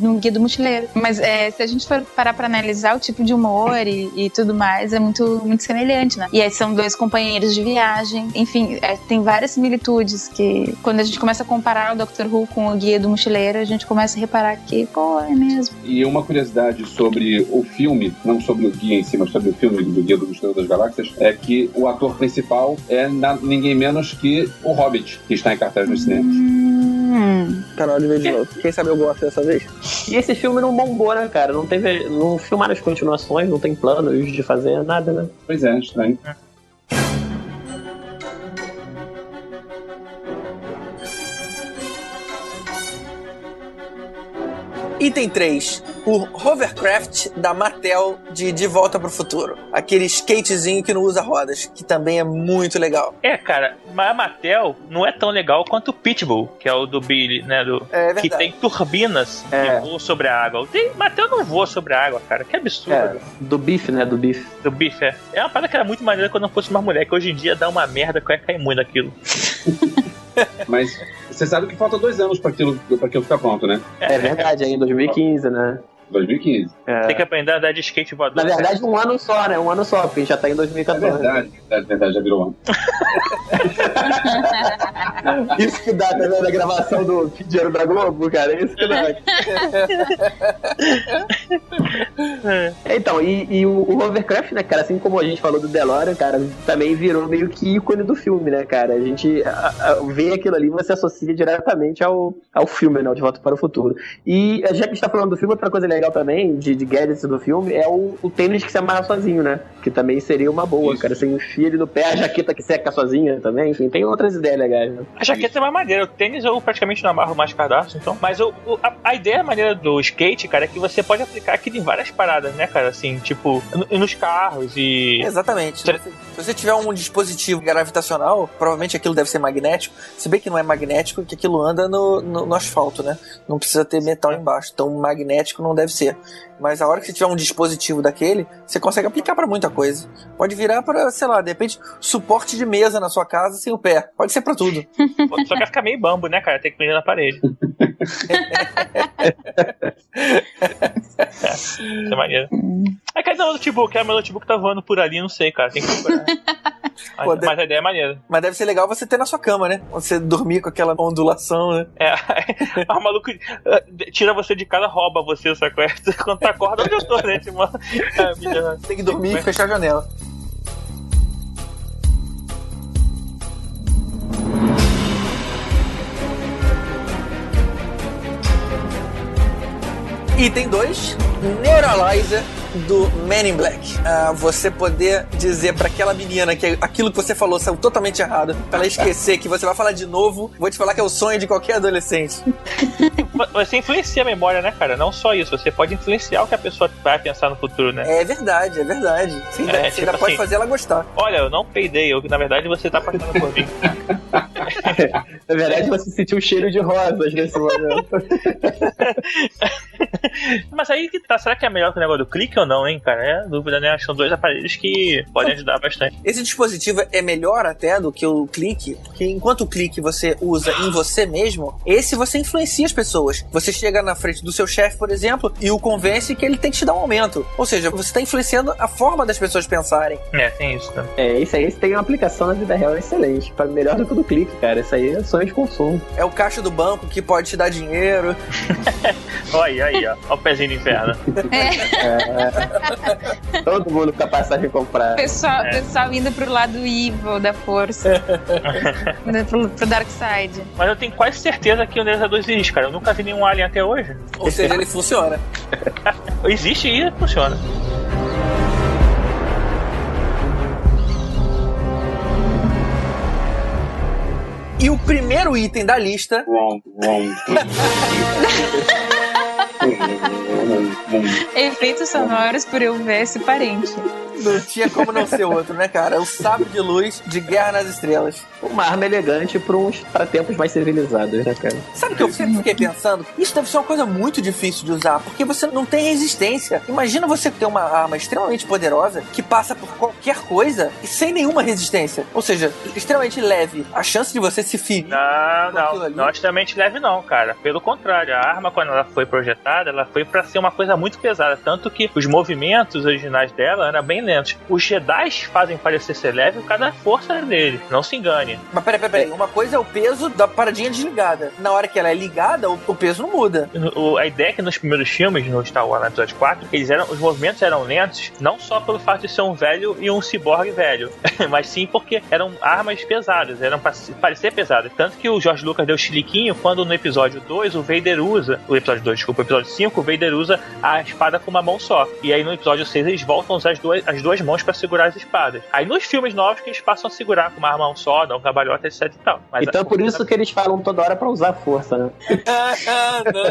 Speaker 3: no guia do Mochileiro. Mas é, se a gente for parar pra analisar o tipo de humor e, e tudo mais, é muito, muito semelhante, né? E aí são dois companheiros de viagem. Enfim, é, tem várias similitudes que quando a gente começa a comparar o Doctor Who com o Guia do Mochileiro, a gente começa a reparar que, pô, é mesmo.
Speaker 5: E uma curiosidade sobre o filme, não sobre o guia em si, mas sobre o filme do Guia do Mochileiro das Galáxias, é que o ator principal é na- ninguém menos que o Hobbit, que está em cartaz nos cinemas.
Speaker 3: Hum.
Speaker 2: Canal de vez de novo. Quem sabe eu gosto dessa vez?
Speaker 4: E esse filme não bombou, né, cara? Não teve. Não filmaram as continuações, não tem planos de fazer nada, né?
Speaker 5: Pois é, estranho.
Speaker 2: Item 3. O hovercraft da Mattel de De Volta pro Futuro. Aquele skatezinho que não usa rodas, que também é muito legal.
Speaker 6: É, cara, mas a Mattel não é tão legal quanto o Pitbull, que é o do Billy, né? Do,
Speaker 2: É
Speaker 6: que
Speaker 2: verdade.
Speaker 6: tem turbinas
Speaker 4: É.
Speaker 6: que voam sobre a água. Tem, Mattel não voa sobre a água, cara. Que absurdo.
Speaker 4: É, do bife, né? Do bife.
Speaker 6: Do bife, é. É uma parada que era muito maneira quando não fosse mais mulher, que hoje em dia dá uma merda que eu ia cair muito naquilo.
Speaker 5: Mas você sabe que falta dois anos para aquilo, pra aquilo ficar pronto, né?
Speaker 4: É verdade, aí em 2015, né?
Speaker 5: 2015.
Speaker 4: É.
Speaker 6: Tem que aprender a andar de skate voador.
Speaker 4: Na verdade, um ano só, né? Um ano só, porque a gente já tá em
Speaker 5: É
Speaker 4: 2014.
Speaker 5: verdade, é verdade, já virou ano.
Speaker 4: Isso que dá, tá vendo? A gravação do Dinheiro da Globo, cara. Isso que dá. Então, e, e o, o Hovercraft, né, cara, assim como a gente falou do DeLorean, cara, também virou meio que ícone do filme, né, cara? A gente a, a, vê aquilo ali, você associa diretamente ao, ao filme, né, o De Volta para o Futuro. E já que a gente tá falando do filme, outra coisa legal também, de, de gadgets do filme, é o, o tênis que se amarra sozinho, né? Que também seria uma boa,
Speaker 5: Isso.
Speaker 4: cara. Você enfia ele no pé, a jaqueta que seca sozinha também, enfim, tem outras ideias legais, né?
Speaker 6: A jaqueta é mais maneira. O tênis eu praticamente não amarro mais cadastro, então. Mas o, o- a, a ideia maneira do skate, cara, é que você pode aplicar aquilo em várias paradas, né, cara? Assim, tipo, no- nos carros e.
Speaker 2: Exatamente. Se você, se você tiver um dispositivo gravitacional, provavelmente aquilo deve ser magnético. Se bem que não é magnético, que aquilo anda no, no- no asfalto, né? Não precisa ter metal embaixo. Então magnético não deve ser. Mas a hora que você tiver um dispositivo daquele, você consegue aplicar pra muita coisa. Pode virar para, sei lá, de repente, suporte de mesa na sua casa sem o pé. Pode ser pra tudo.
Speaker 6: Só que ficar meio bambo, né, cara? Tem que prender na parede. Isso é maneiro. É que o notebook, é meu notebook tá voando por ali, não sei, cara. Tem que procurar. Mas,
Speaker 2: Pô,
Speaker 6: mas a ideia é maneira.
Speaker 2: Mas deve ser legal você ter na sua cama, né? Você dormir com aquela ondulação, né?
Speaker 6: É, o maluco eh, tira você de casa, rouba você, sacou? É, Quando tá acorda, onde eu tô, né? Mídia-
Speaker 2: Tem que dormir e fechar a janela. Item 2, Neuralizer do Man in Black. Ah, você poder dizer pra aquela menina que aquilo que você falou saiu totalmente errado, pra ela esquecer que você vai falar de novo, vou te falar que é o sonho de qualquer adolescente.
Speaker 6: Você influencia a memória, né, cara? Não só isso, você pode influenciar o que a pessoa vai pensar no futuro, né?
Speaker 2: É verdade, é verdade. Você ainda,
Speaker 6: É,
Speaker 2: você
Speaker 6: tipo
Speaker 2: ainda pode
Speaker 6: assim.
Speaker 2: fazer ela gostar.
Speaker 6: Olha, eu não peidei, eu, na verdade você tá apaixonado por mim.
Speaker 4: Na verdade, você sentiu o cheiro de rosas nesse momento.
Speaker 6: Mas aí que tá, será que é melhor que o negócio do clique ou não, hein, cara? É dúvida, né? Acho que são dois aparelhos que podem ajudar bastante.
Speaker 2: Esse dispositivo é melhor até do que o clique, porque enquanto o clique você usa em você mesmo, esse você influencia as pessoas. Você chega na frente do seu chefe, por exemplo, e o convence que ele tem que te dar um aumento. Ou seja, você está influenciando a forma das pessoas pensarem.
Speaker 6: É, tem isso, né?
Speaker 4: É, isso aí, tem uma aplicação na vida real excelente. Pra- Melhor do que o do clique, cara. Isso aí é sonho de consumo.
Speaker 2: É o caixa do banco que pode te dar dinheiro.
Speaker 6: Olha aí, ó. Ó o pezinho do inferno.
Speaker 4: Todo mundo com a passagem comprada.
Speaker 3: Pessoal,
Speaker 6: É.
Speaker 3: pessoal indo pro lado evil da força. Indo pro, pro Dark Side.
Speaker 6: Mas eu tenho quase certeza que o Nesa 2 existe, cara. Eu nunca vi nenhum alien até hoje.
Speaker 2: Ou seja, ele funciona.
Speaker 6: Existe e funciona.
Speaker 2: E o primeiro item da lista
Speaker 5: Wrong, wrong.
Speaker 3: Efeitos sonoros por eu ver esse parente.
Speaker 2: não tinha como não ser outro, né, cara? O sabre de luz de Guerra nas Estrelas.
Speaker 4: Uma arma elegante pra, uns, pra tempos mais civilizados, né, cara?
Speaker 2: Sabe o que eu sempre fiquei pensando? Isso deve ser uma coisa muito difícil de usar, porque você não tem resistência. Imagina você ter uma arma extremamente poderosa que passa por qualquer coisa e sem nenhuma resistência. Ou seja, extremamente leve. A chance de você se ferir.
Speaker 6: Não, não,
Speaker 2: ali.
Speaker 6: não é extremamente leve não, cara. Pelo contrário, a arma quando ela foi projetada, ela foi pra ser uma coisa muito pesada, tanto que os movimentos originais dela eram bem lentos. Os Jedi fazem parecer ser leve por causa da força dele, não se engane.
Speaker 2: Mas peraí, peraí, peraí. Uma coisa é o peso da paradinha desligada. Na hora que ela é ligada, o, o peso não muda.
Speaker 6: O- a ideia é que nos primeiros filmes, no Star Wars no episódio 4, eles eram, os movimentos eram lentos, não só pelo fato de ser um velho e um ciborgue velho, mas sim porque eram armas pesadas, eram pra parecer pesadas. Tanto que o George Lucas deu chiliquinho quando no episódio 2 o Vader usa, o episódio 2, desculpa, o episódio 5, o Vader usa a espada com uma mão só. E aí no episódio 6 eles voltam a usar as duas, as duas mãos pra segurar as espadas. Aí nos filmes novos que eles passam a segurar com uma mão só, dar um cabalhota, etc e tal. Mas
Speaker 4: então por isso que eles falam toda hora pra usar força, né?
Speaker 2: Ah, não.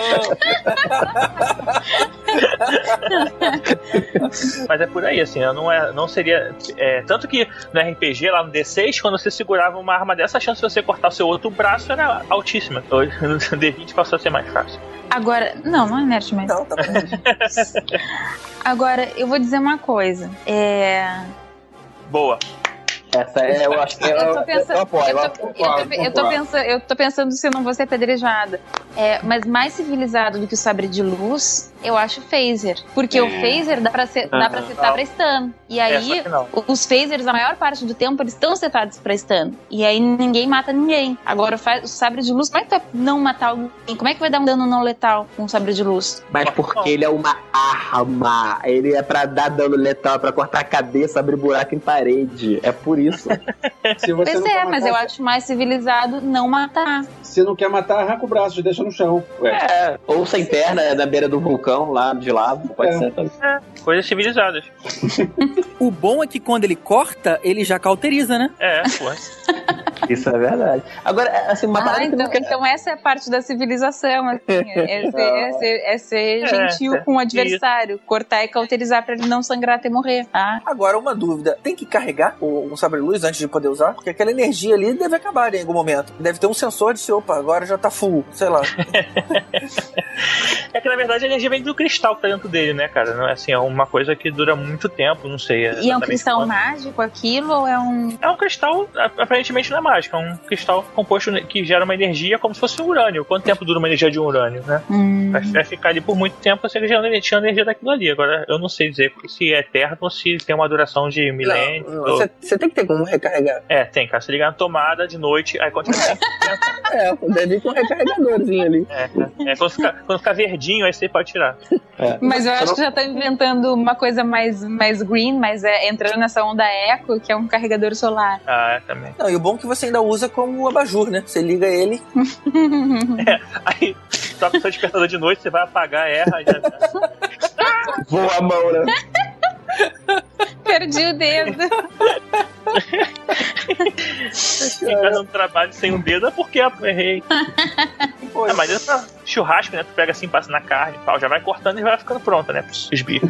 Speaker 6: Mas é por aí, assim, não, é, não seria. é, tanto que no RPG, lá no D6, quando você segurava uma arma dessa, a chance de você cortar o seu outro braço era altíssima. No D20 passou a ser mais fácil.
Speaker 3: Agora, não, não é nerd, mas.
Speaker 2: Não, tá.
Speaker 3: Agora, eu vou dizer uma coisa. É.
Speaker 6: Boa.
Speaker 4: Essa é, eu acho que eu,
Speaker 3: Eu tô pensando,
Speaker 4: eu apoio,
Speaker 3: eu tô,
Speaker 4: apoio.
Speaker 3: eu tô- eu tô pensando, eu tô pensando se eu não vou ser apedrejada. É, mas mais civilizado do que o sabre de luz, eu acho o phaser. Porque o
Speaker 5: É.
Speaker 3: phaser dá pra, ser, dá pra setar pra stun. E
Speaker 6: É,
Speaker 3: aí, os phasers, a maior parte do tempo, eles estão setados pra stun. E aí ninguém mata ninguém. Agora, o o sabre de luz, como é que vai não matar alguém? Como é que vai dar um dano não letal com o sabre de luz?
Speaker 4: Mas porque ele é uma arma. Ele é pra dar dano letal, é pra cortar a cabeça, abrir buraco em parede. É por isso.
Speaker 5: Se você
Speaker 3: Pois
Speaker 5: não
Speaker 3: é,
Speaker 5: quer
Speaker 3: mas
Speaker 5: matar,
Speaker 3: eu acho mais civilizado não matar.
Speaker 5: Se não quer matar, arranca o braço, deixa no chão. Ué,
Speaker 4: É, ou sem perna na beira do vulcão lá de lado. Pode
Speaker 5: É.
Speaker 4: ser também.
Speaker 6: Coisas civilizadas.
Speaker 2: O bom é que quando ele corta, ele já cauteriza, né?
Speaker 6: É, pô.
Speaker 4: Isso é verdade. Agora, assim, uma
Speaker 3: Ah,
Speaker 4: parada que
Speaker 3: então, então essa é a parte da civilização, assim, é, ser, é ser- é ser
Speaker 6: É,
Speaker 3: gentil
Speaker 6: é,
Speaker 3: com o adversário, cortar e cauterizar pra ele não sangrar até morrer, tá?
Speaker 2: Agora, uma dúvida: tem que carregar o, o sabre de luz antes de poder usar? Porque aquela energia ali deve acabar em algum momento. Deve ter um sensor de se, opa, agora já tá full, sei lá.
Speaker 6: É que na verdade a energia vem do cristal que tá dentro dele, né, cara? Não é assim, é uma coisa que dura muito tempo, não sei.
Speaker 3: E é um cristal
Speaker 6: quanto.
Speaker 3: mágico aquilo ou é um.
Speaker 6: É um cristal, aparentemente não é mágico, é um cristal composto que gera uma energia como se fosse um urânio. Quanto tempo dura uma energia de um urânio, né?
Speaker 3: Hum,
Speaker 6: Vai, vai ficar ali por muito tempo você gerando energia, energia daquilo ali. Agora, eu não sei dizer se é eterno ou se tem uma duração de milênios. Ou-
Speaker 2: Você, você tem que ter como recarregar.
Speaker 6: É, tem, cara. Você ligar na tomada de noite, aí quando fica,
Speaker 2: É, deve ir com um recarregadorzinho ali.
Speaker 6: é, é, quando, fica, quando fica verdinho, aí você pode tirar.
Speaker 3: Mas eu acho que já tá inventando uma coisa mais, mais green, mas é entrando nessa onda eco, que é um carregador solar.
Speaker 6: Ah, é, também.
Speaker 2: Não, e o bom é que você ainda usa como abajur, né? Você liga ele.
Speaker 6: Aí, toca o seu despertador de noite, você vai apagar, erra, já,
Speaker 4: Voa a mão, né?
Speaker 3: Perdi o dedo.
Speaker 6: fica no trabalho sem um dedo, é porque eu errei. É, mas é pra churrasco, né? Tu pega assim, passa na carne e tal, já vai cortando e vai ficando pronta, né? Os bifes.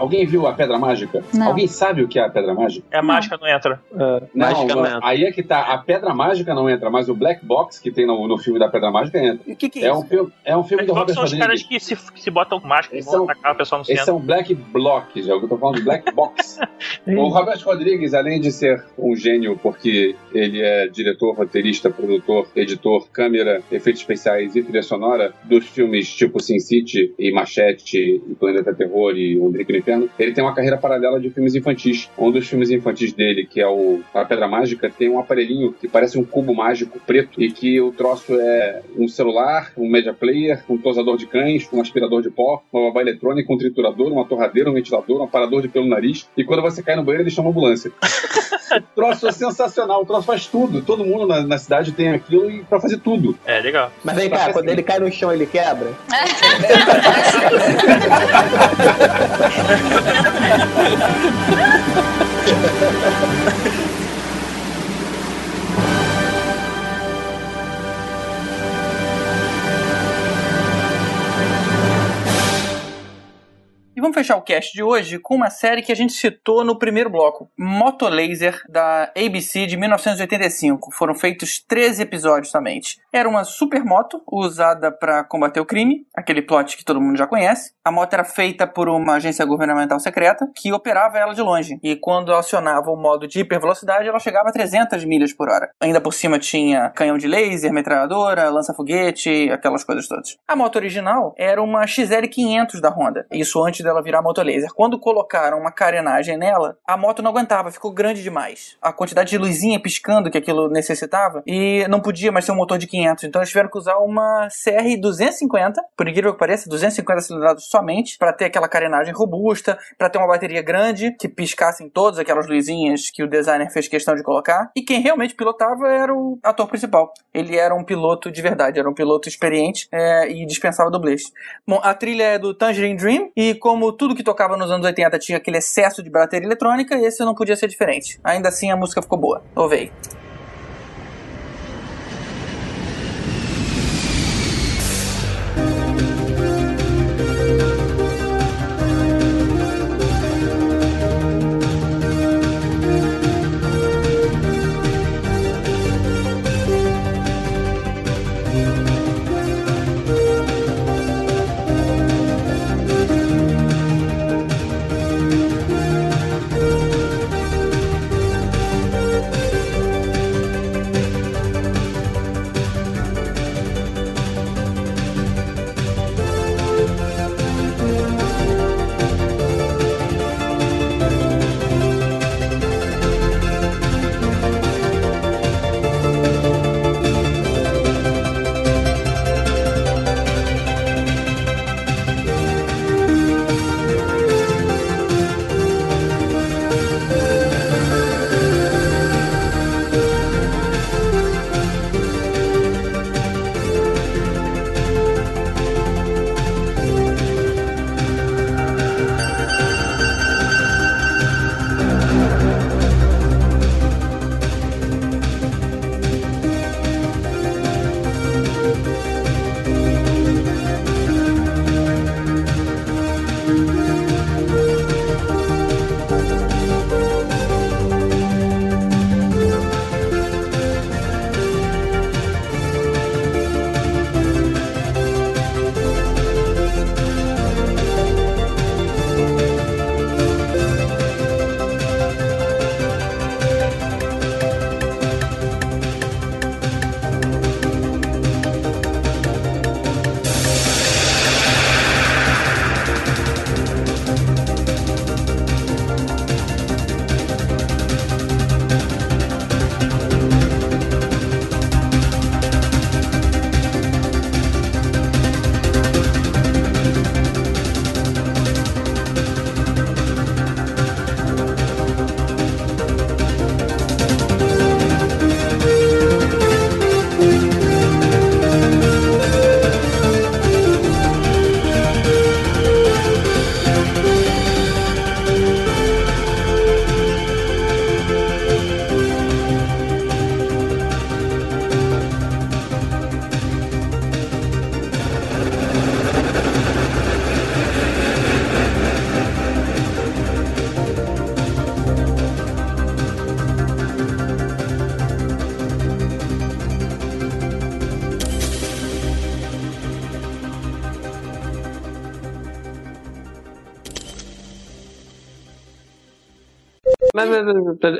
Speaker 5: Alguém viu a pedra mágica?
Speaker 3: Não.
Speaker 5: Alguém sabe o que é a pedra mágica?
Speaker 6: É a mágica não entra.
Speaker 4: É, mágica
Speaker 5: não,
Speaker 4: não entra.
Speaker 5: aí é que tá. A pedra mágica não entra, mas o black box que tem no, no filme da pedra mágica entra.
Speaker 2: E o que, que é,
Speaker 5: É
Speaker 2: isso?
Speaker 5: um filme, é um filme do
Speaker 6: Mas
Speaker 5: Robert
Speaker 6: são os caras que se, que se botam máscara e vão
Speaker 5: é
Speaker 6: atacar o pessoal no
Speaker 5: Esse
Speaker 6: centro.
Speaker 5: é um black block, já eu tô falando black box. o Robert Rodrigues, além de ser um gênio, porque ele é diretor, roteirista, produtor, editor, câmera, efeitos especiais e trilha sonora dos filmes tipo Sin City e Machete e Planeta Terror e O Drink Inferno, ele tem uma carreira paralela de filmes infantis. Um dos filmes infantis dele, que é o A Pedra Mágica, tem um aparelhinho que parece um cubo mágico preto e que o troço é um celular, um media player, um tosador de cães, um aspirador de pó, uma babá eletrônica, um triturador, uma torradeira, um ventilador, um aparador de pelo no nariz. E quando você cai no banheiro, ele chama a ambulância. o troço é sensacional, o troço faz tudo. Todo mundo na, na cidade tem aquilo e pra fazer tudo.
Speaker 6: É, legal.
Speaker 4: Mas vem cá, quando ele cai no chão, ele quebra? Ha ha ha ha!
Speaker 2: Fechar o cast de hoje com uma série que a gente citou no primeiro bloco, Moto Laser, da ABC de 1985. Foram feitos 13 episódios somente. Era uma supermoto usada para combater o crime, aquele plot que todo mundo já conhece. A moto era feita por uma agência governamental secreta que operava ela de longe. E quando acionava o modo de hipervelocidade, ela chegava a 300 milhas por hora. Ainda por cima tinha canhão de laser, metralhadora, lança-foguete, aquelas coisas todas. A moto original era uma XL500 da Honda. Isso antes dela virar moto laser. Quando colocaram uma carenagem nela, a moto não aguentava, ficou grande demais. A quantidade de luzinha piscando que aquilo necessitava e não podia mais ser um motor de 500. Então eles tiveram que usar uma CR 250, por incrível que pareça, 250 cilindradas somente, para ter aquela carenagem robusta, para ter uma bateria grande que piscassem todas aquelas luzinhas que o designer fez questão de colocar. E quem realmente pilotava era o ator principal. Ele era um piloto de verdade, era um piloto experiente é, e dispensava dublês. Bom, a trilha é do Tangerine Dream e como tudo que tocava nos anos 80 tinha aquele excesso de bateria eletrônica, esse não podia ser diferente. Ainda assim a música ficou boa. Ouve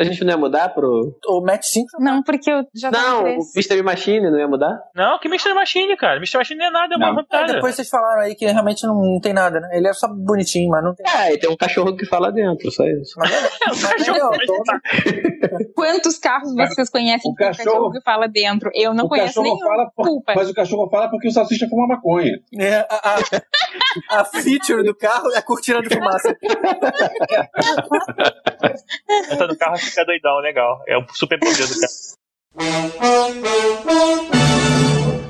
Speaker 4: a gente não ia mudar pro.
Speaker 2: O Matt Simpson.
Speaker 3: Não, porque eu já tava
Speaker 4: Não, o. Mystery Machine não ia mudar?
Speaker 6: Não, que Mr. Machine, cara. Mr. Machine não é nada, é uma
Speaker 5: Não.
Speaker 2: É, depois vocês falaram aí que realmente não, não tem nada, né? Ele é só bonitinho, mas não tem.
Speaker 4: É, e tem um cachorro que fala dentro, só isso.
Speaker 2: Mas é, mas é legal, então-
Speaker 3: Quantos carros vocês conhecem
Speaker 5: O
Speaker 3: que o
Speaker 5: cachorro-
Speaker 3: cachorro que fala dentro? Eu não
Speaker 5: o
Speaker 3: conheço
Speaker 5: cachorro
Speaker 3: nenhum.
Speaker 5: fala por-
Speaker 3: Culpa.
Speaker 5: Mas o cachorro fala porque o salsicha fuma maconha.
Speaker 2: É, a, a, a feature do carro é a cortina de fumaça.
Speaker 6: Entra no carro e fica doidão, legal. É o super poder do cara.